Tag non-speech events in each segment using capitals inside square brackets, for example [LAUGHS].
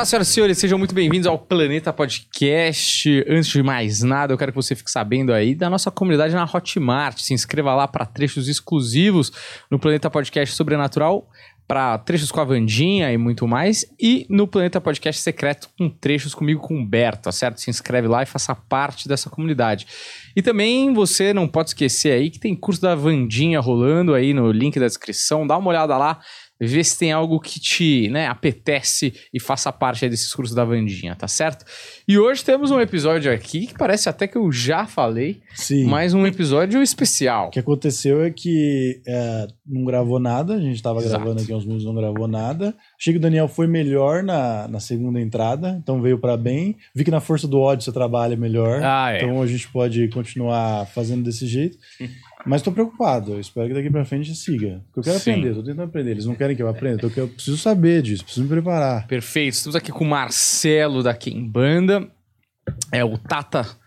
Olá, senhoras e senhores, sejam muito bem-vindos ao Planeta Podcast. Antes de mais nada, eu quero que você fique sabendo aí da nossa comunidade na Hotmart. Se inscreva lá para trechos exclusivos no Planeta Podcast Sobrenatural, para trechos com a Vandinha e muito mais, e no Planeta Podcast Secreto com trechos comigo com o Humberto, tá certo? Se inscreve lá e faça parte dessa comunidade. E também você não pode esquecer aí que tem curso da Vandinha rolando aí no link da descrição, dá uma olhada lá ver se tem algo que te né, apetece e faça parte desses cursos da Vandinha, tá certo? E hoje temos um episódio aqui que parece até que eu já falei, Sim. mas um episódio especial. O que aconteceu é que é, não gravou nada, a gente estava gravando aqui uns minutos, não gravou nada. Achei que o Daniel foi melhor na, na segunda entrada, então veio para bem. Vi que na força do ódio você trabalha melhor, Ah, é. então a gente pode continuar fazendo desse jeito. Mas tô preocupado, eu espero que daqui pra frente siga. Porque eu quero Sim. aprender, tô tentando aprender. Eles não querem que eu aprenda, então eu preciso saber disso, preciso me preparar. Perfeito. Estamos aqui com o Marcelo da Banda. É o Tata.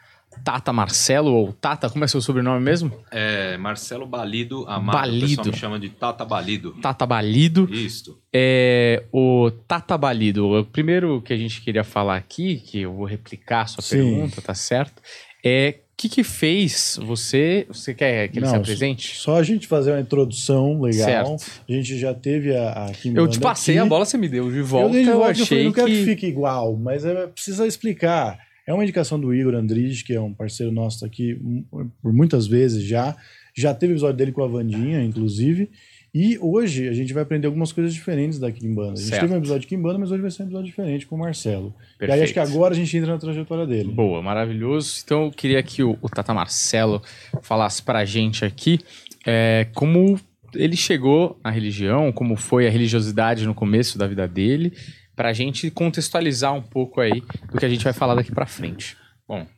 Tata Marcelo, ou Tata, como é seu sobrenome mesmo? É, Marcelo Balido Amado. Balido. O pessoal me chama de Tata Balido. Tata Balido. Isto. É, o Tata Balido, o primeiro que a gente queria falar aqui, que eu vou replicar a sua Sim. pergunta, tá certo? É que, que fez você. Você quer que ele se Não, apresente? Só a gente fazer uma introdução legal. Certo. A gente já teve a, a Eu te passei aqui. a bola, você me deu de Eu volta. dei de Eu, volta, eu falei, achei não quero que... que. fique igual, mas é, precisa explicar. É uma indicação do Igor Andrige, que é um parceiro nosso aqui hum, por muitas vezes já. Já teve episódio dele com a Vandinha, inclusive. E hoje a gente vai aprender algumas coisas diferentes da Kimbanda. A gente Certo. teve um episódio de Kimbanda, mas hoje vai ser um episódio diferente com o Marcelo. E aí Perfeito. acho que agora a gente entra na trajetória dele. Boa, maravilhoso. Então eu queria que o, o Tata Marcelo falasse pra gente aqui é, como ele chegou na religião, como foi a religiosidade no começo da vida dele, pra gente contextualizar um pouco aí do que a gente vai falar daqui pra frente.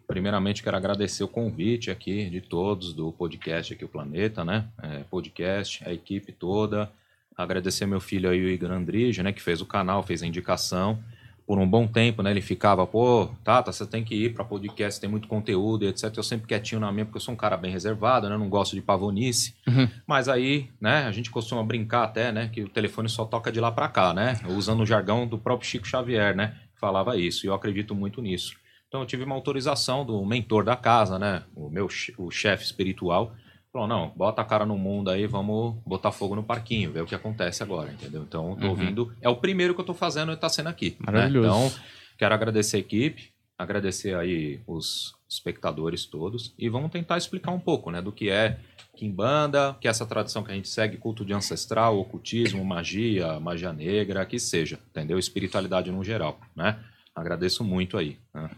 Primeiramente quero agradecer o convite aqui de todos do podcast aqui, o Planeta, né? É, podcast, a equipe toda. Agradecer meu filho aí, o Igor Andrige, né? Que fez o canal, fez a indicação. Por um bom tempo, né? Ele ficava, pô, Tata, você tem que ir para podcast, tem muito conteúdo e etc. Eu sempre quietinho na minha, porque eu sou um cara bem reservado, né? Não gosto de pavonice. Uhum. Mas aí, né, a gente costuma brincar até, né, que o telefone só toca de lá para cá, né? Usando o jargão do próprio Chico Xavier, né? Falava isso, e eu acredito muito nisso. Então eu tive uma autorização do mentor da casa, né? O meu o chefe espiritual. Falou, não, bota a cara no mundo aí, vamos botar fogo no parquinho, ver o que acontece agora, entendeu? Então, eu tô Uhum. ouvindo. É o primeiro que eu tô fazendo e tá sendo aqui. né? Maravilhoso. Então, quero agradecer a equipe, agradecer aí os espectadores todos e vamos tentar explicar um pouco, né, do que é Kimbanda, que é essa tradição que a gente segue, culto de ancestral, ocultismo, magia, magia negra, que seja, entendeu? Espiritualidade no geral, né? Agradeço muito aí. né?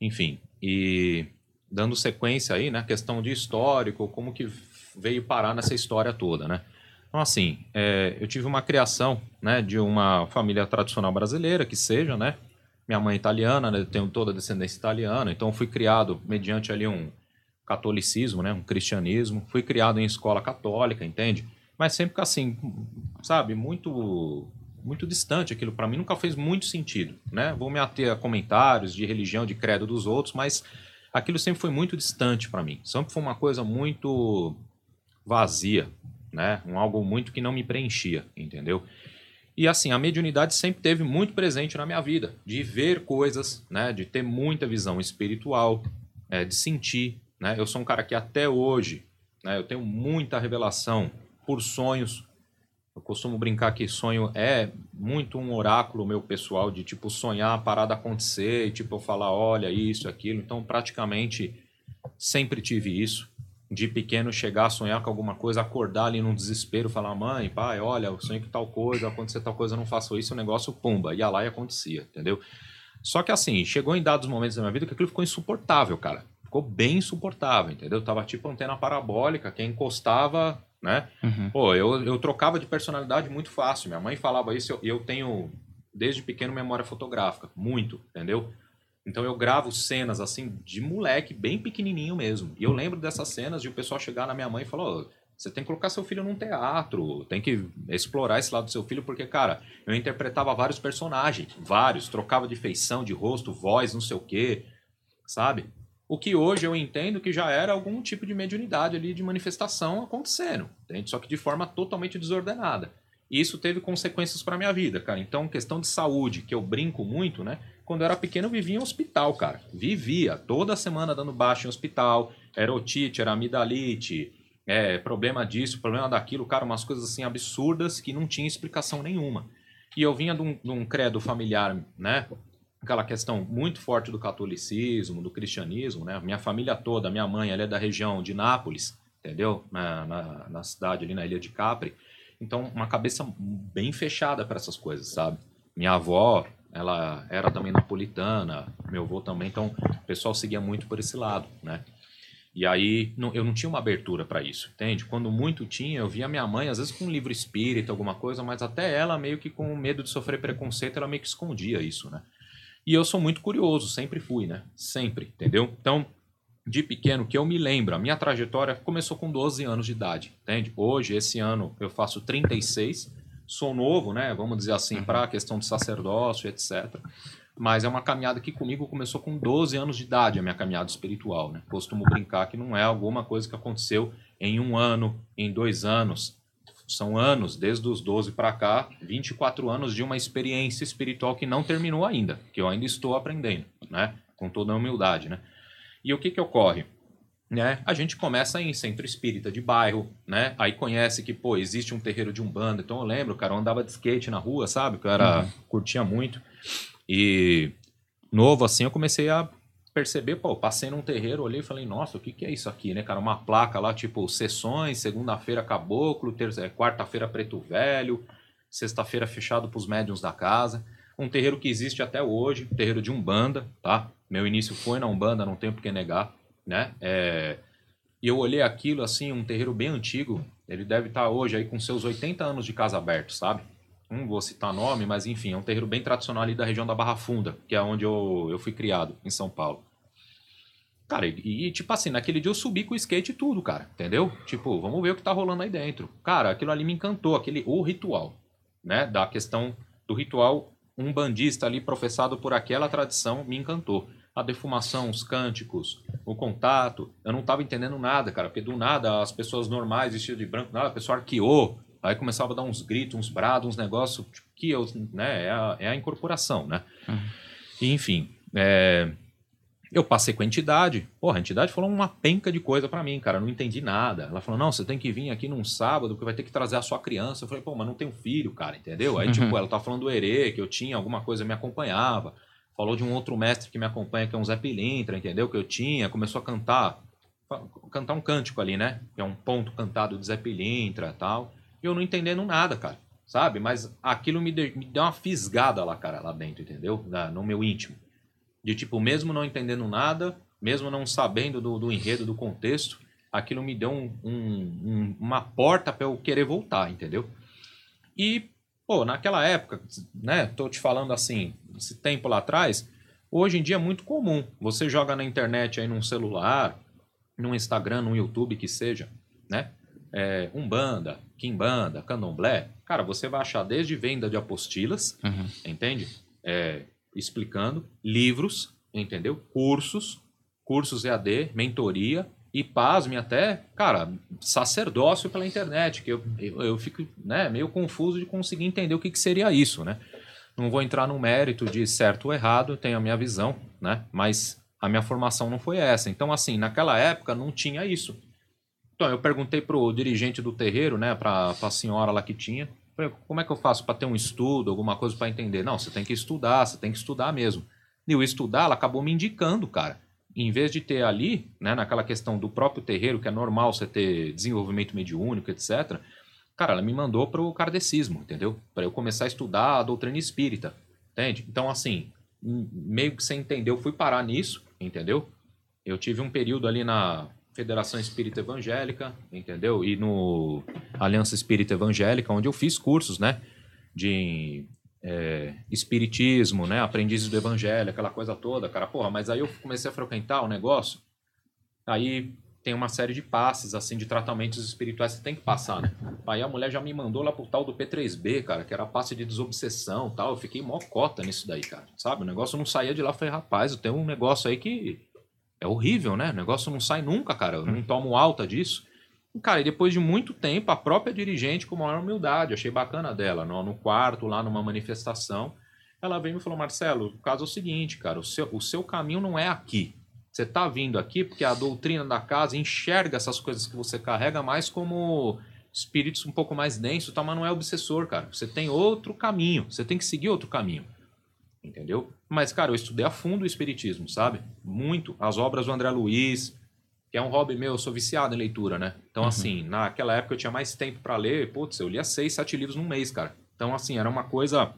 Enfim, e dando sequência aí, né, questão de histórico, como que veio parar nessa história toda, né? Então, assim, é, eu tive uma criação, né, de uma família tradicional brasileira, que seja, né? Minha mãe é italiana, né, eu tenho toda a descendência italiana, então fui criado mediante ali um catolicismo, né, um cristianismo. Fui criado em escola católica, entende? Mas sempre assim, sabe, muito muito distante aquilo para mim nunca fez muito sentido, né? Vou me ater a comentários de religião, de credo dos outros, mas aquilo sempre foi muito distante para mim. Sempre foi uma coisa muito vazia, né? Um algo muito que não me preenchia, entendeu? E assim, a mediunidade sempre teve muito presente na minha vida, de ver coisas, né? De ter muita visão espiritual, é, de sentir, né? Eu sou um cara que até hoje, né? Eu tenho muita revelação por sonhos. Eu costumo brincar que sonho é muito um oráculo meu pessoal de tipo sonhar a parada acontecer e tipo eu falar, olha isso, aquilo. Então, praticamente sempre tive isso. De pequeno chegar a sonhar com alguma coisa, acordar ali num desespero, falar, mãe, pai, olha, eu sonhei com tal coisa, acontecer tal coisa, eu não faço isso, o negócio, pumba, ia lá e acontecia, entendeu? Só que assim, chegou em dados momentos da minha vida que aquilo ficou insuportável, cara. Ficou bem insuportável, entendeu? Tava tipo antena parabólica, quem encostava, né? Uhum. Pô, eu, eu trocava de personalidade muito fácil. Minha mãe falava isso eu, eu tenho, desde pequeno, memória fotográfica. Muito, entendeu? Então eu gravo cenas assim, de moleque, bem pequenininho mesmo. E eu lembro dessas cenas de o pessoal chegar na minha mãe e falar: "Ô, você tem que colocar seu filho num teatro, tem que explorar esse lado do seu filho, porque, cara, eu interpretava vários personagens, vários, trocava de feição, de rosto, voz, não sei o quê, sabe? O que hoje eu entendo que já era algum tipo de mediunidade ali, de manifestação acontecendo, entende? Só que de forma totalmente desordenada. E isso teve consequências para minha vida, cara. Então, questão de saúde, que eu brinco muito, né? Quando eu era pequeno, eu vivia em hospital, cara. Vivia toda semana dando baixo em hospital. Era otite, era amidalite, é, problema disso, problema daquilo, cara, umas coisas assim absurdas que não tinha explicação nenhuma. E eu vinha de um, de um credo familiar, né? Aquela questão muito forte do catolicismo, do cristianismo, né? Minha família toda, minha mãe, ela é da região de Nápoles, entendeu? Na, na, na cidade ali na Ilha de Capri. Então, uma cabeça bem fechada para essas coisas, sabe? Minha avó, ela era também napolitana, meu avô também, então o pessoal seguia muito por esse lado, né? E aí não, eu não tinha uma abertura para isso, entende? Quando muito tinha, eu via minha mãe, às vezes com um livro espírita, alguma coisa, mas até ela meio que com medo de sofrer preconceito, ela meio que escondia isso, né? E eu sou muito curioso, sempre fui, né? Sempre, entendeu? Então, de pequeno, que eu me lembro, a minha trajetória começou com 12 anos de idade, entende? Hoje, esse ano, eu faço 36, sou novo, né? Vamos dizer assim, uhum. para a questão do sacerdócio, etc. Mas é uma caminhada que comigo começou com 12 anos de idade, a minha caminhada espiritual. Né? Costumo brincar que não é alguma coisa que aconteceu em um ano, em dois anos. São anos, desde os 12 para cá, 24 anos de uma experiência espiritual que não terminou ainda, que eu ainda estou aprendendo, né? com toda a humildade. Né? E o que, que ocorre? Né? A gente começa em centro espírita de bairro, né? Aí conhece que, pô, existe um terreiro de umbanda. Então eu lembro, cara, eu andava de skate na rua, sabe? Que eu era, uhum. curtia muito. E novo assim, eu comecei a perceber, pô, passei num terreiro, olhei e falei, nossa, o que, que é isso aqui, né, cara? Uma placa lá, tipo, sessões, segunda-feira caboclo, terça, quarta-feira preto velho, sexta-feira fechado pros médiums da casa. Um terreiro que existe até hoje, terreiro de Umbanda, tá? Meu início foi na Umbanda, não tenho por que negar, né? É... E eu olhei aquilo, assim, um terreiro bem antigo, ele deve estar hoje aí com seus 80 anos de casa aberto, sabe? Não vou citar nome, mas enfim, é um terreiro bem tradicional ali da região da Barra Funda, que é onde eu, eu fui criado, em São Paulo. Cara, e, e, tipo assim, naquele dia eu subi com o skate e tudo, cara, entendeu? Tipo, vamos ver o que tá rolando aí dentro. Cara, aquilo ali me encantou, aquele, o ritual, né, da questão do ritual um bandista ali professado por aquela tradição me encantou. A defumação, os cânticos, o contato, eu não tava entendendo nada, cara, porque do nada as pessoas normais vestidas de branco, nada, a pessoa arqueou, Aí começava a dar uns gritos, uns brados, uns negócios tipo, que eu, né, é a, é a incorporação, né? Uhum. E, enfim, é, eu passei com a entidade. Porra, a entidade falou uma penca de coisa para mim, cara. Não entendi nada. Ela falou: não, você tem que vir aqui num sábado que vai ter que trazer a sua criança. Eu falei: pô, mas não tenho filho, cara, entendeu? Aí, tipo, uhum. tipo, ela tá falando do Herê, que eu tinha alguma coisa, me acompanhava. Falou de um outro mestre que me acompanha, que é um Zé Pilintra, entendeu? Que eu tinha. Começou a cantar, cantar um cântico ali, né? Que é um ponto cantado de Zé Pilintra e tal eu não entendendo nada, cara. Sabe? Mas aquilo me, me deu uma fisgada lá, cara, lá dentro, entendeu? Na, no meu íntimo. De tipo, mesmo não entendendo nada, mesmo não sabendo do, do enredo, do contexto, aquilo me deu um, um, uma porta para eu querer voltar, entendeu? E, pô, naquela época, né? Tô te falando assim, esse tempo lá atrás, hoje em dia é muito comum. Você joga na internet aí num celular, num Instagram, num YouTube, que seja, né? É, Umbanda, Kimbanda, Candomblé, cara, você vai achar desde venda de apostilas, uhum. entende? É, explicando, livros, entendeu? Cursos, cursos EAD, mentoria e, pasme até, cara, sacerdócio pela internet, que eu, eu, eu fico né, meio confuso de conseguir entender o que, que seria isso, né? Não vou entrar no mérito de certo ou errado, tenho a minha visão, né? Mas a minha formação não foi essa. Então, assim, naquela época não tinha isso. Então, eu perguntei pro dirigente do terreiro, né, pra, pra senhora lá que tinha, como é que eu faço para ter um estudo, alguma coisa para entender? Não, você tem que estudar, você tem que estudar mesmo. E o estudar, ela acabou me indicando, cara. Em vez de ter ali, né, naquela questão do próprio terreiro, que é normal você ter desenvolvimento mediúnico, etc., cara, ela me mandou pro kardecismo, entendeu? Para eu começar a estudar a doutrina espírita, entende? Então, assim, meio que você entendeu, fui parar nisso, entendeu? Eu tive um período ali na Federação Espírita Evangélica, entendeu? E no Aliança Espírita Evangélica, onde eu fiz cursos, né? De é, espiritismo, né? Aprendizes do Evangelho, aquela coisa toda, cara. Porra, mas aí eu comecei a frequentar o negócio. Aí tem uma série de passes, assim, de tratamentos espirituais que tem que passar, né? Aí a mulher já me mandou lá pro tal do P3B, cara, que era passe de desobsessão tal. Eu fiquei mó cota nisso daí, cara. Sabe? O negócio não saía de lá. Falei, rapaz, eu tenho um negócio aí que é horrível, né? O negócio não sai nunca, cara. Eu não tomo alta disso. Cara, e depois de muito tempo, a própria dirigente, com maior humildade, achei bacana dela, no, no quarto, lá numa manifestação, ela veio e me falou: Marcelo, o caso é o seguinte, cara, o seu, o seu caminho não é aqui. Você tá vindo aqui porque a doutrina da casa enxerga essas coisas que você carrega mais como espíritos um pouco mais densos, tá? mas não é obsessor, cara. Você tem outro caminho, você tem que seguir outro caminho. Entendeu? Mas, cara, eu estudei a fundo o espiritismo, sabe? Muito. As obras do André Luiz, que é um hobby meu, eu sou viciado em leitura, né? Então, uhum. assim, naquela época eu tinha mais tempo para ler, putz, eu lia seis, sete livros num mês, cara. Então, assim, era uma coisa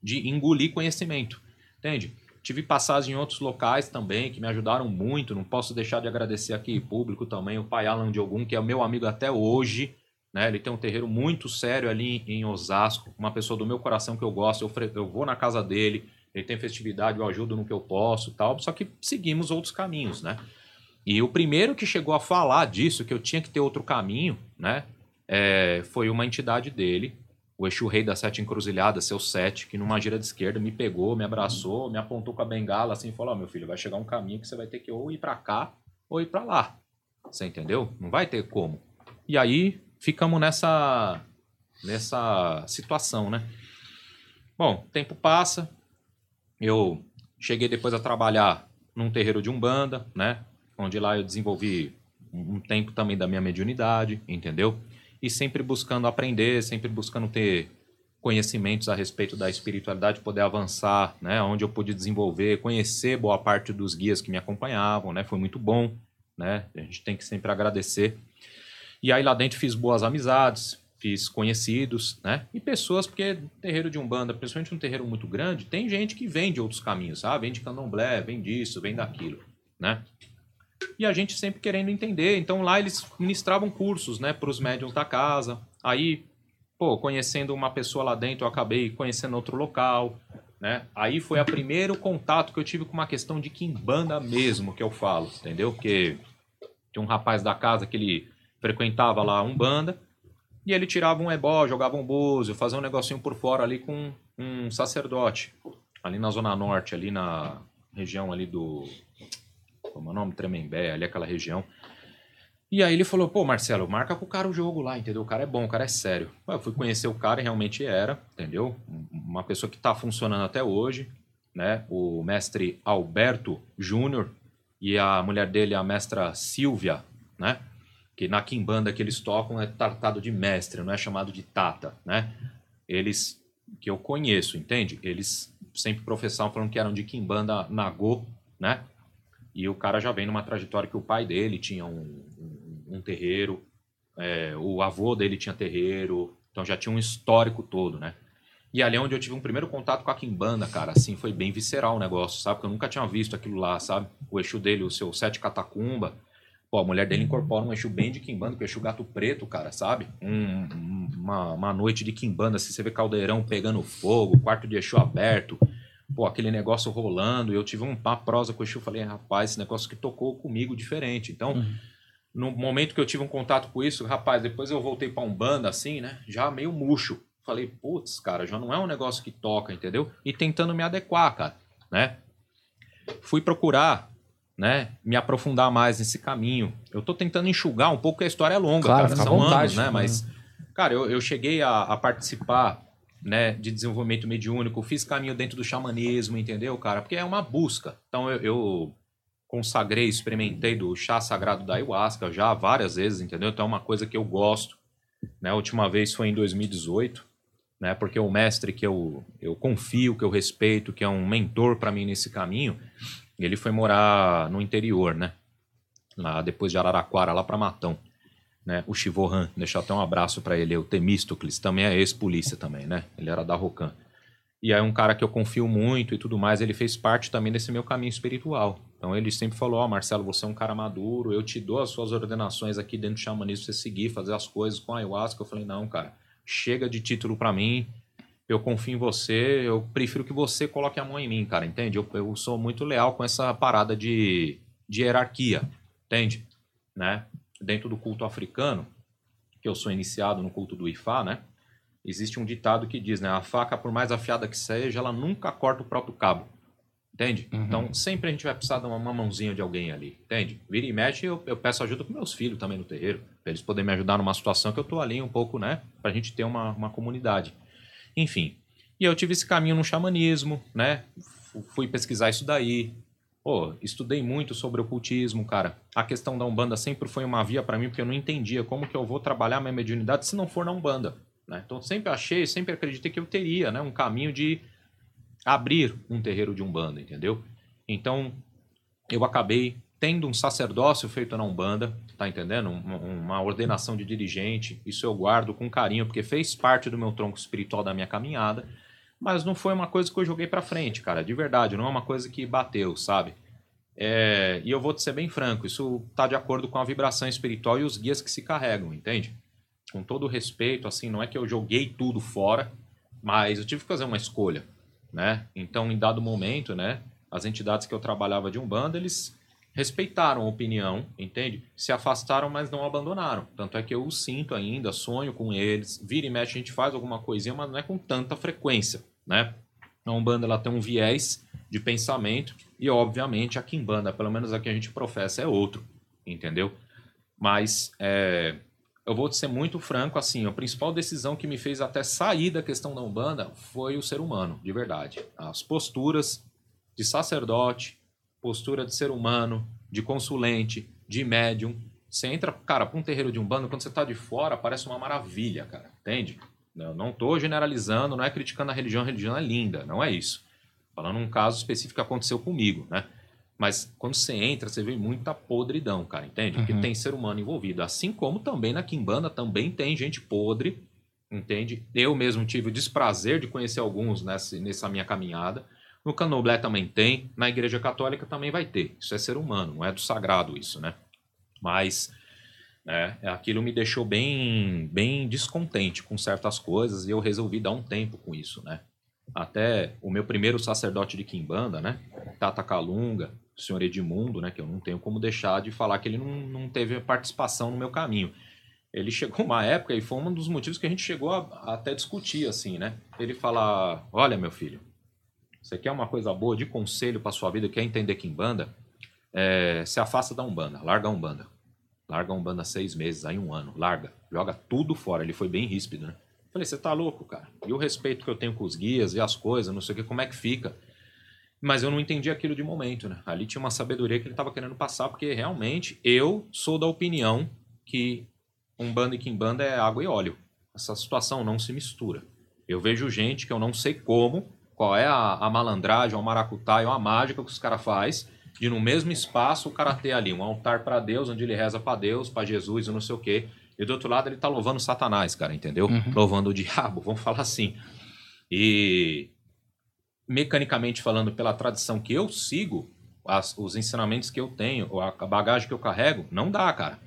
de engolir conhecimento, entende? Tive passagem em outros locais também que me ajudaram muito. Não posso deixar de agradecer aqui público também o pai Alan Diogun, que é meu amigo até hoje. Né? Ele tem um terreiro muito sério ali em Osasco, uma pessoa do meu coração que eu gosto. Eu, eu vou na casa dele, ele tem festividade, eu ajudo no que eu posso, tal. Só que seguimos outros caminhos, né? E o primeiro que chegou a falar disso, que eu tinha que ter outro caminho, né? É, foi uma entidade dele, o Exu Rei das Sete Encruzilhadas, seu sete, que numa gira de esquerda me pegou, me abraçou, me apontou com a bengala assim e falou: oh, meu filho, vai chegar um caminho que você vai ter que ou ir para cá ou ir para lá. Você entendeu? Não vai ter como. E aí ficamos nessa nessa situação, né? Bom, tempo passa. Eu cheguei depois a trabalhar num terreiro de umbanda, né? Onde lá eu desenvolvi um tempo também da minha mediunidade, entendeu? e sempre buscando aprender, sempre buscando ter conhecimentos a respeito da espiritualidade, poder avançar, né, onde eu pude desenvolver, conhecer boa parte dos guias que me acompanhavam, né, foi muito bom, né, a gente tem que sempre agradecer. E aí lá dentro fiz boas amizades, conhecidos, né, e pessoas, porque terreiro de Umbanda, principalmente um terreiro muito grande, tem gente que vem de outros caminhos, sabe, vem de candomblé, vem disso, vem daquilo, né, e a gente sempre querendo entender. Então lá eles ministravam cursos, né, para os médiums da casa. Aí, pô, conhecendo uma pessoa lá dentro, eu acabei conhecendo outro local, né? Aí foi o primeiro contato que eu tive com uma questão de quimbanda mesmo, que eu falo, entendeu? Porque tinha um rapaz da casa que ele frequentava lá um banda e ele tirava um ebó, jogava um búzio, fazia um negocinho por fora ali com um sacerdote ali na zona norte, ali na região ali do como é o nome? Tremembé, ali aquela região. E aí ele falou, pô, Marcelo, marca com o cara o jogo lá, entendeu? O cara é bom, o cara é sério. Eu fui conhecer o cara e realmente era, entendeu? Uma pessoa que está funcionando até hoje, né? O mestre Alberto Júnior e a mulher dele, a mestra Silvia, né? Que na quimbanda que eles tocam é tratado de mestre, não é chamado de tata, né? Eles, que eu conheço, entende? Eles sempre professavam falando que eram de quimbanda nagô, né? E o cara já vem numa trajetória que o pai dele tinha um, um, um terreiro, é, o avô dele tinha terreiro, então já tinha um histórico todo, né? E ali é onde eu tive um primeiro contato com a Kimbanda, cara, assim, foi bem visceral o negócio, sabe? Porque eu nunca tinha visto aquilo lá, sabe? O Exu dele, o seu sete catacumba, pô, a mulher dele incorpora um Exu bem de Kimbanda, que é o Exu gato preto, cara, sabe? Um, uma, uma noite de Kimbanda, assim, você vê caldeirão pegando fogo, quarto de Exu aberto, pô, aquele negócio rolando, eu tive uma prosa com o Exu, falei, rapaz, esse negócio que tocou comigo diferente. Então, uhum. no momento que eu tive um contato com isso, rapaz, depois eu voltei para um banda assim, né, já meio murcho. Falei, putz, cara, já não é um negócio que toca, entendeu? E tentando me adequar, cara, né? Fui procurar, né, me aprofundar mais nesse caminho. Eu tô tentando enxugar um pouco, a história é longa, claro, cara, são vontade, anos, né, mas... Cara, eu, eu cheguei a, a participar né, de desenvolvimento mediúnico, fiz caminho dentro do xamanismo, entendeu, cara? Porque é uma busca. Então eu, eu consagrei, experimentei do chá sagrado da ayahuasca já várias vezes, entendeu? Então é uma coisa que eu gosto. Né? A última vez foi em 2018, né? Porque o mestre que eu, eu confio, que eu respeito, que é um mentor para mim nesse caminho, ele foi morar no interior, né? Lá depois de Araraquara, lá para Matão né? O Chivohan, deixar até um abraço para ele, o Temístocles, também é ex-polícia também, né? Ele era da Rocan. E aí um cara que eu confio muito e tudo mais, ele fez parte também desse meu caminho espiritual. Então ele sempre falou, ó, oh, Marcelo, você é um cara maduro, eu te dou as suas ordenações aqui dentro do xamanismo, você seguir, fazer as coisas com a ayahuasca. Eu falei, não, cara, chega de título para mim, eu confio em você, eu prefiro que você coloque a mão em mim, cara, entende? Eu, eu sou muito leal com essa parada de, de hierarquia, entende? Né? dentro do culto africano, que eu sou iniciado no culto do Ifá, né? Existe um ditado que diz, né? A faca, por mais afiada que seja, ela nunca corta o próprio cabo. entende? Uhum. Então, sempre a gente vai precisar de uma, uma mãozinha de alguém ali, entende? Vira e mexe, eu, eu peço ajuda com meus filhos também no terreiro, pra eles poderem me ajudar numa situação que eu tô ali um pouco, né? Pra gente ter uma, uma comunidade. Enfim. E eu tive esse caminho no xamanismo, né? Fu- Fui pesquisar isso daí. Pô, estudei muito sobre ocultismo, cara. A questão da Umbanda sempre foi uma via pra mim, porque eu não entendia como que eu vou trabalhar minha mediunidade se não for na Umbanda, né? Então, sempre achei, sempre acreditei que eu teria, né? Um caminho de abrir um terreiro de Umbanda, entendeu? Então, eu acabei tendo um sacerdócio feito na Umbanda, tá entendendo? Um- Uma ordenação de dirigente, isso eu guardo com carinho, porque fez parte do meu tronco espiritual da minha caminhada, mas não foi uma coisa que eu joguei pra frente, cara, de verdade, não é uma coisa que bateu, sabe? É, e eu vou te ser bem franco, isso tá de acordo com a vibração espiritual e os guias que se carregam, entende? Com todo respeito, assim, não é que eu joguei tudo fora, mas eu tive que fazer uma escolha, né? Então, em dado momento, né, as entidades que eu trabalhava de Umbanda, eles respeitaram a opinião, entende? Se afastaram, mas não abandonaram. Tanto é que eu sinto ainda, sonho com eles, vira e mexe a gente faz alguma coisinha, mas não é com tanta frequência, né? A Umbanda ela tem um viés de pensamento e, obviamente, a Kimbanda, pelo menos a que a gente professa, é outro, entendeu? Mas é, eu vou ser muito franco, assim, a principal decisão que me fez até sair da questão da Umbanda foi o ser humano, de verdade. As posturas de sacerdote, postura de ser humano, de consulente, de médium. Você entra, cara, para um terreiro de Umbanda, quando você tá de fora, parece uma maravilha, cara, entende? Eu não tô generalizando, não é criticando a religião, a religião é linda, não é isso. Falando um caso específico que aconteceu comigo, né? Mas quando você entra, você vê muita podridão, cara, entende? Porque Uhum. tem ser humano envolvido. Assim como também na Kimbanda também tem gente podre, entende? Eu mesmo tive o desprazer de conhecer alguns nessa, nessa minha caminhada. No Candomblé também tem, na Igreja Católica também vai ter. Isso é ser humano, não é do sagrado isso, né? Mas né, aquilo me deixou bem, bem descontente com certas coisas e eu resolvi dar um tempo com isso, né? Até o meu primeiro sacerdote de Quimbanda, né? Tata Calunga, o senhor Edmundo, né? Que eu não tenho como deixar de falar que ele não, não teve participação no meu caminho. Ele chegou uma época e foi um dos motivos que a gente chegou a, a até discutir, assim, né? Ele fala: Olha, meu filho, você quer uma coisa boa de conselho para sua vida, quer entender Kimbanda? É, se afasta da Umbanda, larga a Umbanda. Larga a Umbanda seis meses, aí um ano, larga. Joga tudo fora. Ele foi bem ríspido, né? Falei, você tá louco, cara? E o respeito que eu tenho com os guias e as coisas, não sei o que, como é que fica? Mas eu não entendi aquilo de momento, né? Ali tinha uma sabedoria que ele tava querendo passar, porque realmente eu sou da opinião que Umbanda e Kimbanda é água e óleo. Essa situação não se mistura. Eu vejo gente que eu não sei como, qual é a, a malandragem, a maracutaia, ou a mágica que os caras faz de no mesmo espaço o cara ter ali um altar para Deus, onde ele reza para Deus, para Jesus e não sei o quê. E do outro lado ele tá louvando Satanás, cara, entendeu? Uhum. Louvando o diabo, [LAUGHS] vamos falar assim. E mecanicamente falando, pela tradição que eu sigo, as- os ensinamentos que eu tenho, a bagagem que eu carrego, não dá, cara.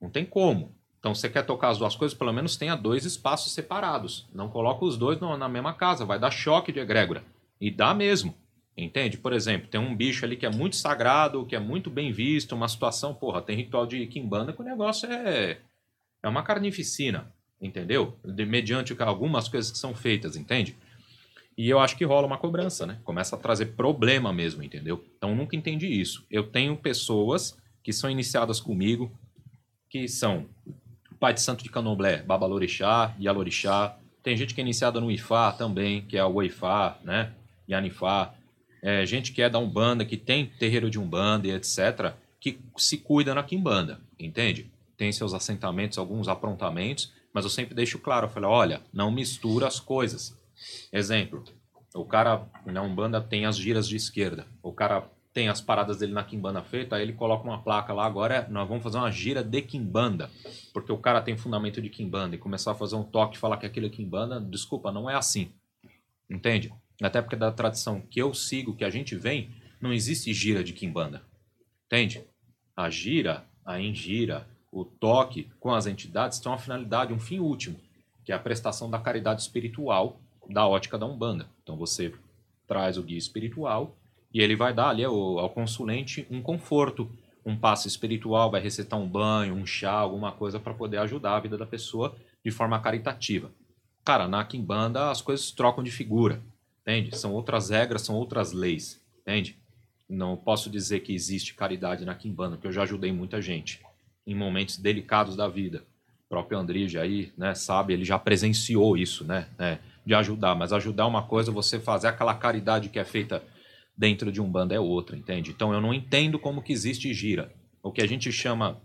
Não tem como. Então, você quer tocar as duas coisas, pelo menos tenha dois espaços separados. Não coloca os dois na mesma casa, vai dar choque de egrégora. E dá mesmo. Entende? Por exemplo, tem um bicho ali que é muito sagrado, que é muito bem visto, uma situação, porra, tem ritual de quimbanda que o negócio é é uma carnificina, entendeu? De, mediante algumas coisas que são feitas, entende? E eu acho que rola uma cobrança, né? Começa a trazer problema mesmo, entendeu? Então nunca entendi isso. Eu tenho pessoas que são iniciadas comigo, que são Pai de Santo de Candomblé, Babalorixá, Yalorixá. Tem gente que é iniciada no Ifá também, que é o Oifá, né? Yanifá. É, gente que é da Umbanda, que tem terreiro de Umbanda e etc., que se cuida na Quimbanda, entende? Tem seus assentamentos, alguns aprontamentos, mas eu sempre deixo claro, eu falo, olha, não mistura as coisas. Exemplo, o cara na Umbanda tem as giras de esquerda, o cara tem as paradas dele na Quimbanda feita, aí ele coloca uma placa lá, agora é- nós vamos fazer uma gira de Quimbanda, porque o cara tem fundamento de Quimbanda, e começar a fazer um toque e falar que aquilo é Quimbanda, desculpa, não é assim. Entende? Até porque da tradição que eu sigo, que a gente vem, não existe gira de Kimbanda. Entende? A gira, a engira, o toque com as entidades tem uma finalidade, um fim último, que é a prestação da caridade espiritual da ótica da Umbanda. Então você traz o guia espiritual e ele vai dar ali ao, ao consulente um conforto, um passe espiritual, vai recetar um banho, um chá, alguma coisa para poder ajudar a vida da pessoa de forma caritativa. Cara, na Kimbanda as coisas trocam de figura, entende? São outras regras, são outras leis. entende? Não posso dizer que existe caridade na Quimbanda, porque eu já ajudei muita gente em momentos delicados da vida. O próprio Andrige aí, né, sabe, ele já presenciou isso, né, é, de ajudar. Mas ajudar é uma coisa, você fazer aquela caridade que é feita dentro de um bando é outra, entende? Então eu não entendo como que existe gira. O que a gente chama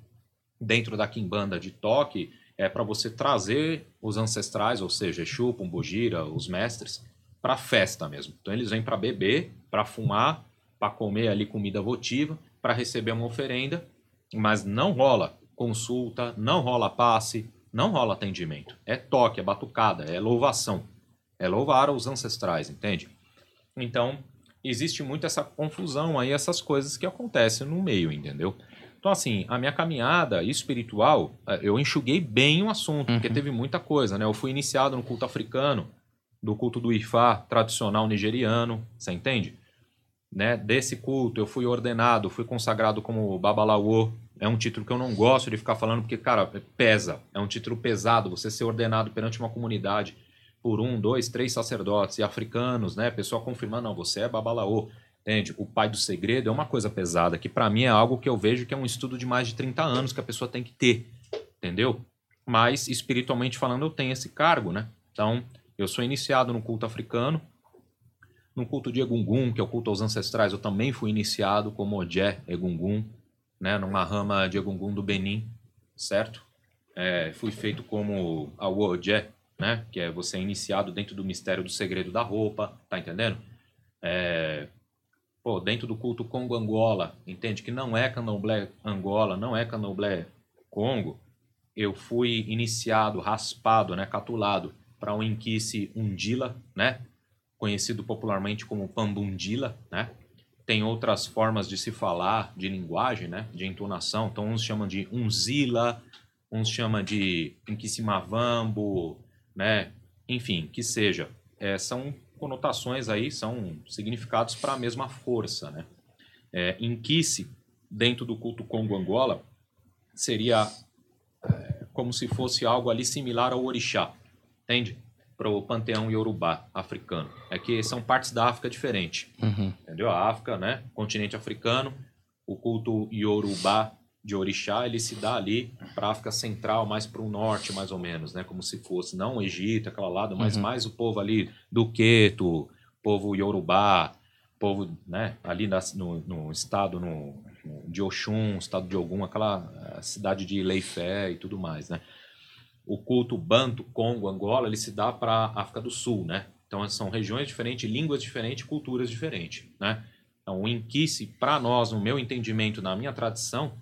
dentro da Quimbanda de toque é para você trazer os ancestrais, ou seja, Exu, Pombogira, os mestres, para festa mesmo. Então eles vêm para beber, para fumar, para comer ali comida votiva, para receber uma oferenda, mas não rola consulta, não rola passe, não rola atendimento. É toque, é batucada, é louvação. É louvar os ancestrais, entende? Então, existe muito essa confusão aí, essas coisas que acontecem no meio, entendeu? Então, assim, a minha caminhada espiritual, eh, eu enxuguei bem o assunto, uhum. porque teve muita coisa, né? Eu fui iniciado no culto africano, do culto do Ifá tradicional nigeriano, você entende? Né? Desse culto eu fui ordenado, fui consagrado como Babalawo. É um título que eu não gosto de ficar falando porque, cara, pesa. É um título pesado você ser ordenado perante uma comunidade por um, dois, três sacerdotes e africanos, né? Pessoa confirmando, não, você é Babalaô. Entende? O pai do segredo é uma coisa pesada, que para mim é algo que eu vejo que é um estudo de mais de 30 anos que a pessoa tem que ter. Entendeu? Mas, espiritualmente falando, eu tenho esse cargo, né? Então, eu sou iniciado no culto africano. No culto de Egungun, que é o culto aos ancestrais, eu também fui iniciado como Odé Egungun, né? Numa rama de Egungun do Benin, certo? É, fui feito como a Odé, né? Que é você iniciado dentro do mistério do segredo da roupa, tá entendendo? É, pô, dentro do culto Congo Angola, entende? Que não é candomblé Angola, não é candomblé Congo. Eu fui iniciado, raspado, né? Catulado para o Inquice Undila, né? Conhecido popularmente como Pambundila, né? Tem outras formas de se falar, de linguagem, né? De entonação. Então, uns chamam de Unzila, uns chamam de Inquissimavambo, né? Enfim, que seja. É, são conotações aí, são significados para a mesma força, né? É, Inquice, dentro do culto Congo-Angola, seria é, como se fosse algo ali similar ao orixá, entende? Para o panteão iorubá africano. É que são partes da África diferentes, uhum. entendeu? A África, né? Continente africano, o culto iorubá de orixá, ele se dá ali para a África Central, mais para o norte, mais ou menos, né? Como se fosse, não o Egito, aquela lado, mas uhum. mais o povo ali do Queto, povo Yorubá, povo, né? Ali no, no estado no, de Oxum, estado de Ogum, aquela eh, cidade de Leifé e tudo mais, né? O culto Banto, Congo, Angola, ele se dá para a África do Sul, né? Então são regiões diferentes, línguas diferentes, culturas diferentes, né? Então o Inquice, para nós, no meu entendimento, na minha tradição,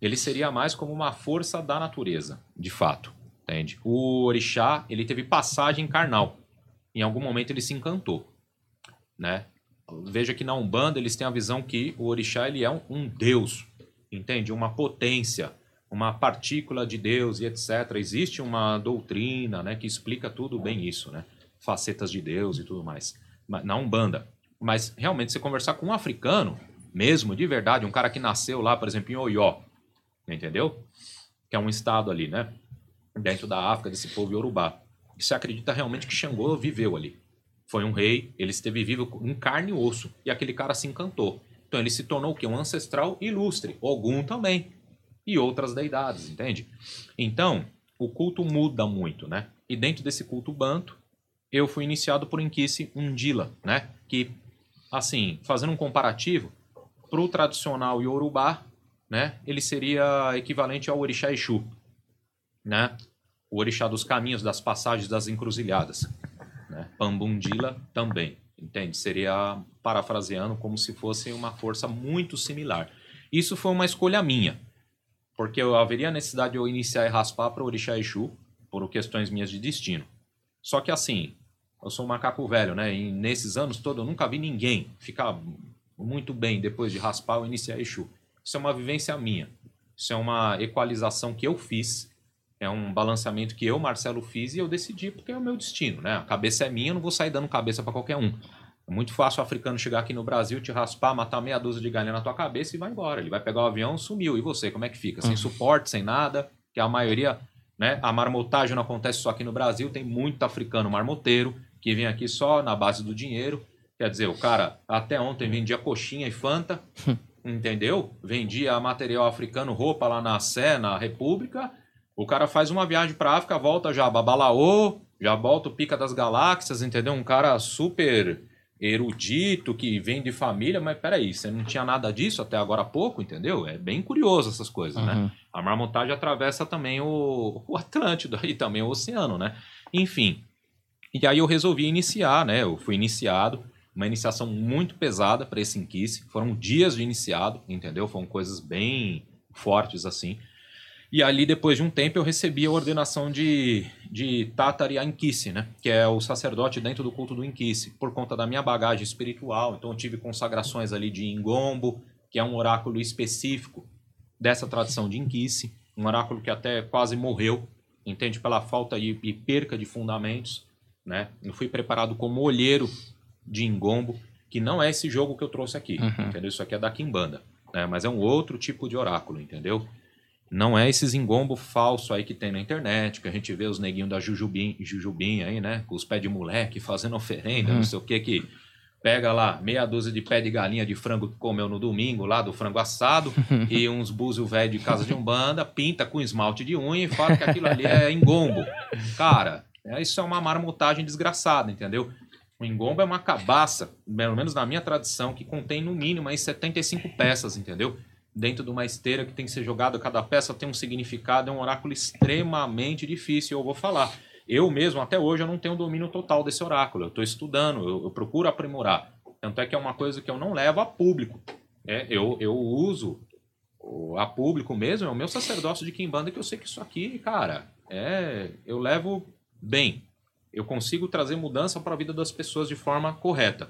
ele seria mais como uma força da natureza, de fato, entende? O orixá, ele teve passagem carnal. Em algum momento ele se encantou, né? Veja que na Umbanda eles têm a visão que o orixá ele é um, um deus, entende? Uma potência, uma partícula de Deus e etc. Existe uma doutrina, né, que explica tudo bem isso, né? Facetas de Deus e tudo mais. Na Umbanda. Mas realmente você conversar com um africano, mesmo de verdade, um cara que nasceu lá, por exemplo, em Oió, entendeu? Que é um estado ali, né? Dentro da África, desse povo Yorubá. E se acredita realmente que Xangô viveu ali. Foi um rei, ele esteve vivo em carne e osso. E aquele cara se encantou. Então ele se tornou o quê? Um ancestral ilustre. Ogum também. E outras deidades, entende? Então, o culto muda muito, né? E dentro desse culto banto, eu fui iniciado por Inquice Undila, né? Que, assim, fazendo um comparativo, para o tradicional Yorubá, né, ele seria equivalente ao orixá Exu, né? O orixá dos caminhos, das passagens, das encruzilhadas. Né? Pambundila também, entende? Seria, parafraseando, como se fosse uma força muito similar. Isso foi uma escolha minha, porque eu haveria necessidade de eu iniciar e raspar para o orixá Exu, por questões minhas de destino. Só que assim, eu sou um macaco velho, né? E nesses anos todos eu nunca vi ninguém ficar muito bem depois de raspar ou iniciar Exu. Isso é uma vivência minha. Isso é uma equalização que eu fiz. É um balanceamento que eu, Marcelo, fiz e eu decidi porque é o meu destino, né? A cabeça é minha, eu não vou sair dando cabeça para qualquer um. É muito fácil o africano chegar aqui no Brasil, te raspar, matar meia dúzia de galinha na tua cabeça e vai embora. Ele vai pegar o avião, sumiu. E você, como é que fica? Sem uhum. suporte, sem nada, que a maioria, né? A marmotagem não acontece só aqui no Brasil, tem muito africano marmoteiro que vem aqui só na base do dinheiro Quer dizer, o cara até ontem vendia coxinha e Fanta, [LAUGHS] entendeu? Vendia material africano, roupa lá na Sé, na República. O cara faz uma viagem pra África, volta já babalaô, já volta o Pica das Galáxias, entendeu? Um cara super erudito que vem de família, mas peraí, você não tinha nada disso até agora há pouco, entendeu? É bem curioso essas coisas, né? Uhum. A marmotagem atravessa também o, o Atlântico [LAUGHS] e também o oceano, né? Enfim. E aí eu resolvi iniciar, né? Eu fui iniciado, uma iniciação muito pesada para esse inquice. Foram dias de iniciado, entendeu? Foram coisas bem fortes assim. E ali, depois de um tempo, eu recebi a ordenação de, de Tatari Inquice, né? Que é o sacerdote dentro do culto do Inquice, por conta da minha bagagem espiritual. Então, eu tive consagrações ali de Ingombo, que é um oráculo específico dessa tradição de Inquice. Um oráculo que até quase morreu, entende? Pela falta e, e perca de fundamentos, né? Eu fui preparado como olheiro de Ingombo, que não é esse jogo que eu trouxe aqui, Uhum. entendeu? Isso aqui é da Kimbanda, né? Mas é um outro tipo de oráculo, entendeu? Não é esses engombo falso aí que tem na internet, que a gente vê os neguinhos da Jujubim, Jujubim aí, né? Com os pés de moleque fazendo oferenda, Uhum. não sei o que, que pega lá meia dúzia de pé de galinha de frango que comeu no domingo, lá do frango assado, [LAUGHS] e uns búzios velho de casa de umbanda, pinta com esmalte de unha e fala que aquilo ali é engombo. Cara, isso é uma marmotagem desgraçada, entendeu? O engombo é uma cabaça, pelo menos na minha tradição, que contém no mínimo aí 75 peças, entendeu? Dentro de uma esteira que tem que ser jogada, cada peça tem um significado, é um oráculo extremamente difícil, eu vou falar. Eu mesmo, até hoje, eu não tenho domínio total desse oráculo. Eu estou estudando, eu, eu procuro aprimorar. Tanto é que é uma coisa que eu não levo a público. É, eu, eu uso a público mesmo, é o meu sacerdócio de Kimbanda, que eu sei que isso aqui, cara, é, eu levo bem. Eu consigo trazer mudança para a vida das pessoas de forma correta.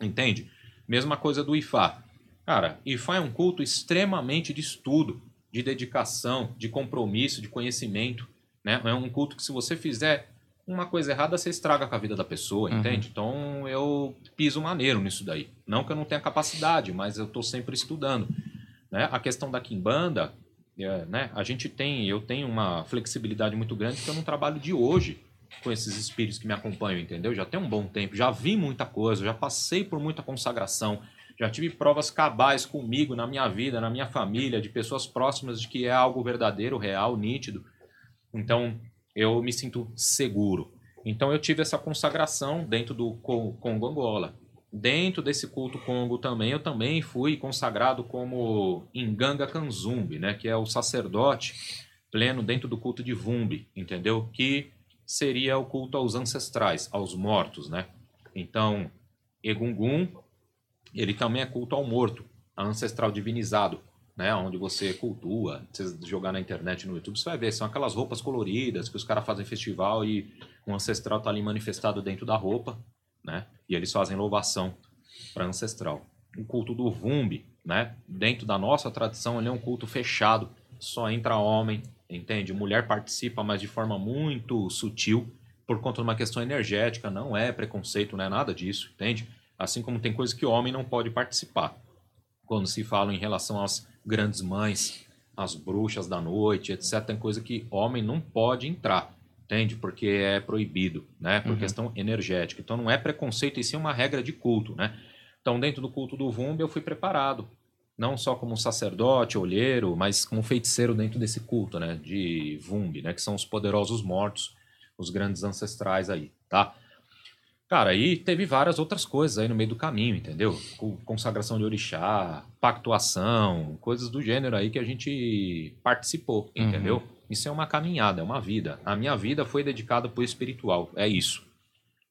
Entende? Mesma coisa do Ifá. Cara, Ifá é um culto extremamente de estudo, de dedicação, de compromisso, de conhecimento. Né? É um culto que, se você fizer uma coisa errada, você estraga com a vida da pessoa, Uhum. entende? Então eu piso maneiro nisso daí. Não que eu não tenha capacidade, mas eu estou sempre estudando. Né? A questão da Kimbanda, é, né? a gente tem, eu tenho uma flexibilidade muito grande porque eu não trabalho de hoje com esses espíritos que me acompanham, entendeu? Já tem um bom tempo, já vi muita coisa, já passei por muita consagração, já tive provas cabais comigo, na minha vida, na minha família, de pessoas próximas de que é algo verdadeiro, real, nítido. Então, eu me sinto seguro. Então, eu tive essa consagração dentro do Con- Congo Angola. Dentro desse culto Congo também, eu também fui consagrado como Inganga Kanzumbi, né? Que é o sacerdote pleno dentro do culto de Vumbi, entendeu? Que seria o culto aos ancestrais, aos mortos, né? Então, Egungun, ele também é culto ao morto, ancestral divinizado, né? Onde você cultua, você jogar na internet, no YouTube, você vai ver, são aquelas roupas coloridas que os caras fazem festival e um ancestral tá ali manifestado dentro da roupa, né? E eles fazem louvação para ancestral. O culto do Vumbi, né? Dentro da nossa tradição, ele é um culto fechado, só entra homem, entende? Mulher participa, mas de forma muito sutil, por conta de uma questão energética, não é preconceito, não é nada disso, entende? Assim como tem coisas que homem não pode participar. Quando se fala em relação às grandes mães, às bruxas da noite, etc., tem coisa que homem não pode entrar, entende? Porque é proibido, né? Por Uhum. questão energética. Então não é preconceito, e sim uma regra de culto, né? Então, dentro do culto do Vumbi, eu fui preparado. Não só como sacerdote, olheiro, mas como feiticeiro dentro desse culto, né? De Vumbi, né? Que são os poderosos mortos, os grandes ancestrais aí, tá? Cara, aí teve várias outras coisas aí no meio do caminho, entendeu? Co- Consagração de orixá, pactuação, coisas do gênero aí que a gente participou, Uhum. entendeu? Isso é uma caminhada, é uma vida. A minha vida foi dedicada pro espiritual, é isso.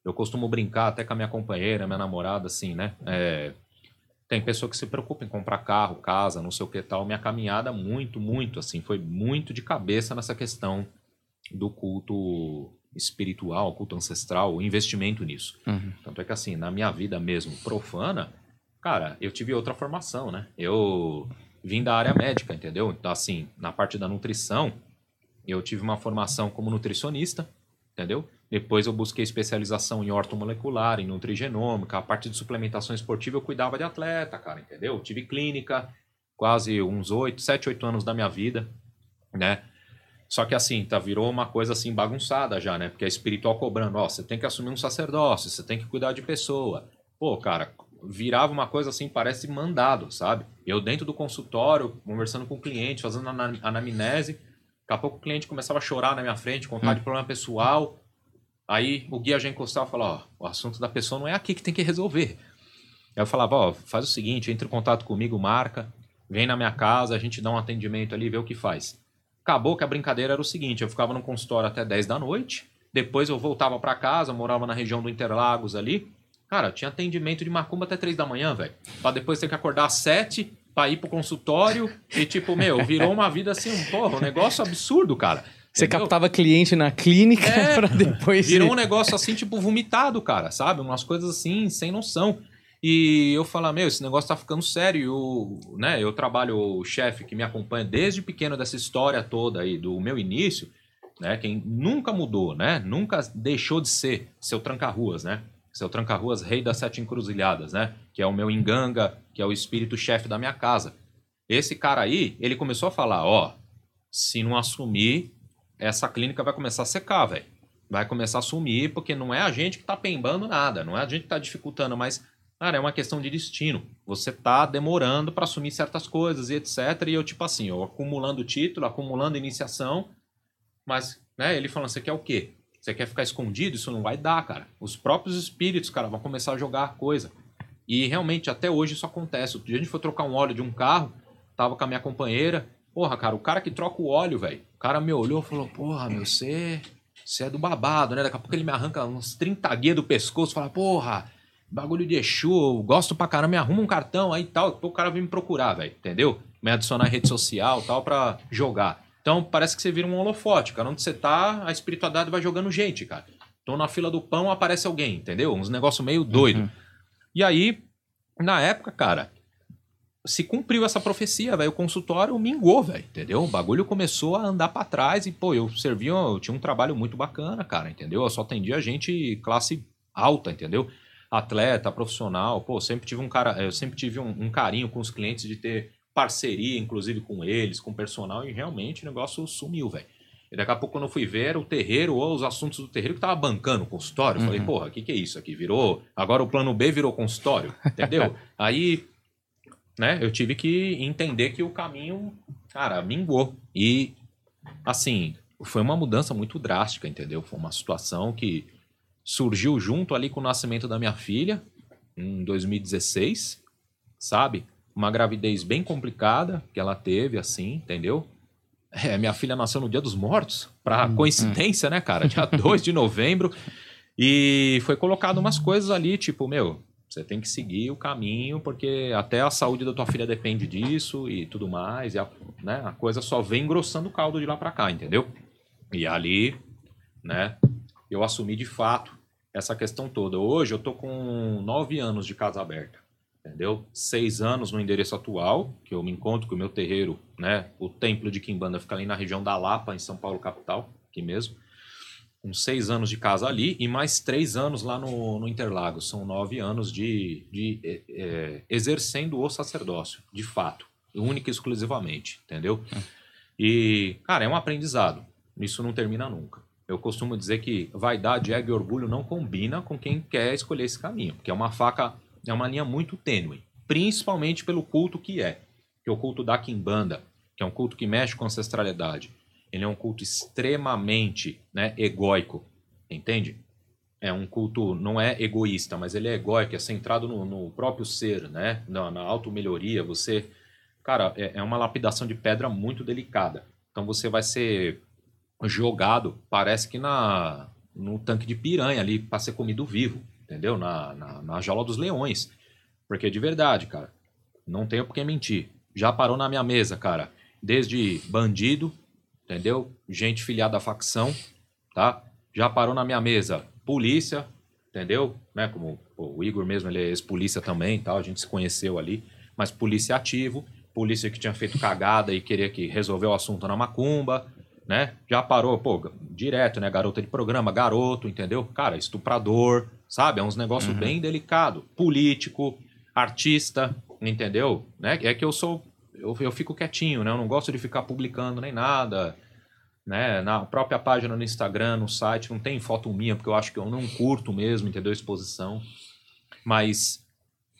Eu costumo brincar até com a minha companheira, minha namorada, assim, né? É, tem pessoa que se preocupa em comprar carro, casa, não sei o que tal. Minha caminhada, muito, muito, assim, foi muito de cabeça nessa questão do culto espiritual, culto ancestral, o investimento nisso. Uhum. Tanto é que, assim, na minha vida mesmo profana, cara, eu tive outra formação, né? Eu vim da área médica, entendeu? Então, assim, na parte da nutrição, eu tive uma formação como nutricionista, entendeu? Depois eu busquei especialização em ortomolecular, em nutrigenômica, a parte de suplementação esportiva eu cuidava de atleta, cara, entendeu? Tive clínica, quase uns 8, 7, 8 anos da minha vida, né? Só que assim, tá, virou uma coisa assim bagunçada já, né? Porque é espiritual cobrando, ó, você tem que assumir um sacerdócio, você tem que cuidar de pessoa. pô, cara, virava uma coisa assim, parece mandado, sabe? Eu dentro do consultório, conversando com o cliente, fazendo ana- anamnese, daqui a pouco o cliente começava a chorar na minha frente, contar de problema pessoal. Aí o guia já encostava e falava, ó, o assunto da pessoa não é aqui que tem que resolver. Aí eu falava, ó, faz o seguinte, entre em contato comigo, marca, vem na minha casa, a gente dá um atendimento ali, vê o que faz. Acabou que a brincadeira era o seguinte, eu ficava no consultório até 10 da noite, depois eu voltava pra casa, morava na região do Interlagos ali. Cara, tinha atendimento de macumba até 3 da manhã, velho. Pra depois ter que acordar às 7 pra ir pro consultório e tipo, meu, virou uma vida assim, um, porra, um negócio absurdo, cara. Você Entendeu? captava cliente na clínica É, [LAUGHS] pra depois. Virou um negócio assim, tipo, vomitado, cara, sabe? Umas coisas assim, sem noção. E eu falo, meu, esse negócio tá ficando sério. E o, né, eu trabalho, o chefe que me acompanha desde pequeno dessa história toda aí, do meu início, né? Quem nunca mudou, né? Nunca deixou de ser seu tranca-ruas, né? Seu tranca-ruas, rei das sete encruzilhadas, né? Que é o meu enganga, que é o espírito-chefe da minha casa. Esse cara aí, ele começou a falar, ó, se não assumir, essa clínica vai começar a secar, velho. Vai começar a sumir, porque não é a gente que tá pembando nada, não é a gente que tá dificultando, mas, cara, é uma questão de destino. Você tá demorando para assumir certas coisas e etc. E eu, tipo assim, eu acumulando título, acumulando iniciação, mas, né, ele falando, você quer o quê? Você quer ficar escondido? Isso não vai dar, cara. Os próprios espíritos, cara, vão começar a jogar a coisa. E realmente, até hoje isso acontece. Outro dia a gente foi trocar um óleo de um carro, tava com a minha companheira. Porra, cara, o cara que troca o óleo, velho. O cara me olhou e falou: Porra, meu, você. Você é do babado, né? Daqui a pouco ele me arranca uns 30 guias do pescoço fala: Porra, bagulho de Exu, gosto pra caramba, me arruma um cartão aí e tal. Depois o cara vem me procurar, velho, entendeu? Me adicionar em rede social e tal pra jogar. Então parece que você vira um holofote, cara. Onde você tá, a espiritualidade vai jogando gente, cara. Tô na fila do pão, aparece alguém, entendeu? Uns negócios meio doido. Uhum. E aí, na época, cara, se cumpriu essa profecia, velho. O consultório mingou, velho, entendeu? O bagulho começou a andar pra trás e, pô, eu servia, eu tinha um trabalho muito bacana, cara, entendeu? Eu só atendia gente classe alta, entendeu? Atleta, profissional, pô, sempre tive um cara, eu sempre tive um, um carinho com os clientes de ter parceria, inclusive com eles, com o personal, e realmente o negócio sumiu, velho. E daqui a pouco, quando eu fui ver, o terreiro ou os assuntos do terreiro que tava bancando o consultório. Eu Falei, Uhum. porra, o que, que é isso aqui? Virou. Agora o plano B virou consultório, entendeu? [LAUGHS] Aí, né, eu tive que entender que o caminho, cara, mingou. E, assim, foi uma mudança muito drástica, entendeu? Foi uma situação que surgiu junto ali com o nascimento da minha filha, em 2016, sabe? Uma gravidez bem complicada que ela teve, assim, entendeu? É, minha filha nasceu no Dia dos Mortos, pra coincidência, né, cara? Dia [LAUGHS] 2 de novembro. E foi colocado umas coisas ali, tipo, meu, você tem que seguir o caminho, porque até a saúde da tua filha depende disso e tudo mais. E a, né, a coisa só vem engrossando o caldo de lá pra cá, entendeu? E ali, né, eu assumi de fato essa questão toda. Hoje eu tô com nove anos de casa aberta, entendeu? Seis anos no endereço atual, que eu me encontro com o meu terreiro, né? O templo de Quimbanda fica ali na região da Lapa, em São Paulo, capital, aqui mesmo. Com seis anos de casa ali e mais três anos lá no, no Interlagos. São nove anos de, de é, é, exercendo o sacerdócio, de fato, única e exclusivamente, entendeu? E, cara, é um aprendizado. Isso não termina nunca. Eu costumo dizer que vaidade, ego e orgulho não combina com quem quer escolher esse caminho, porque é uma faca, é uma linha muito tênue, principalmente pelo culto que é, que é o culto da Quimbanda, que é um culto que mexe com ancestralidade. Ele é um culto extremamente, né, egóico, entende? É um culto, não é egoísta, mas ele é egóico, é centrado no, no próprio ser, né? Na, na auto-melhoria, você... Cara, é, é uma lapidação de pedra muito delicada. Então você vai ser jogado, parece que na no tanque de piranha ali, para ser comido vivo, entendeu? Na, na, na jaula dos leões. Porque de verdade, cara, não tenho por que mentir. Já parou na minha mesa, cara, desde bandido, entendeu? Gente filiada à facção, tá? Já parou na minha mesa polícia, entendeu? Né? Como pô, o Igor mesmo, ele é ex-polícia também, tal, a gente se conheceu ali, mas polícia ativo, polícia que tinha feito cagada e queria que resolver o assunto na macumba, né? Já parou, pô, direto, né? Garota de programa, garoto, entendeu? Cara, estuprador, sabe? É uns negócios bem delicado. Político, artista, entendeu? Né? É que eu sou. Eu, eu fico quietinho, né? Eu não gosto de ficar publicando nem nada. Né? Na própria página no Instagram, no site, não tem foto minha, porque eu acho que eu não curto mesmo, entendeu? Exposição. Mas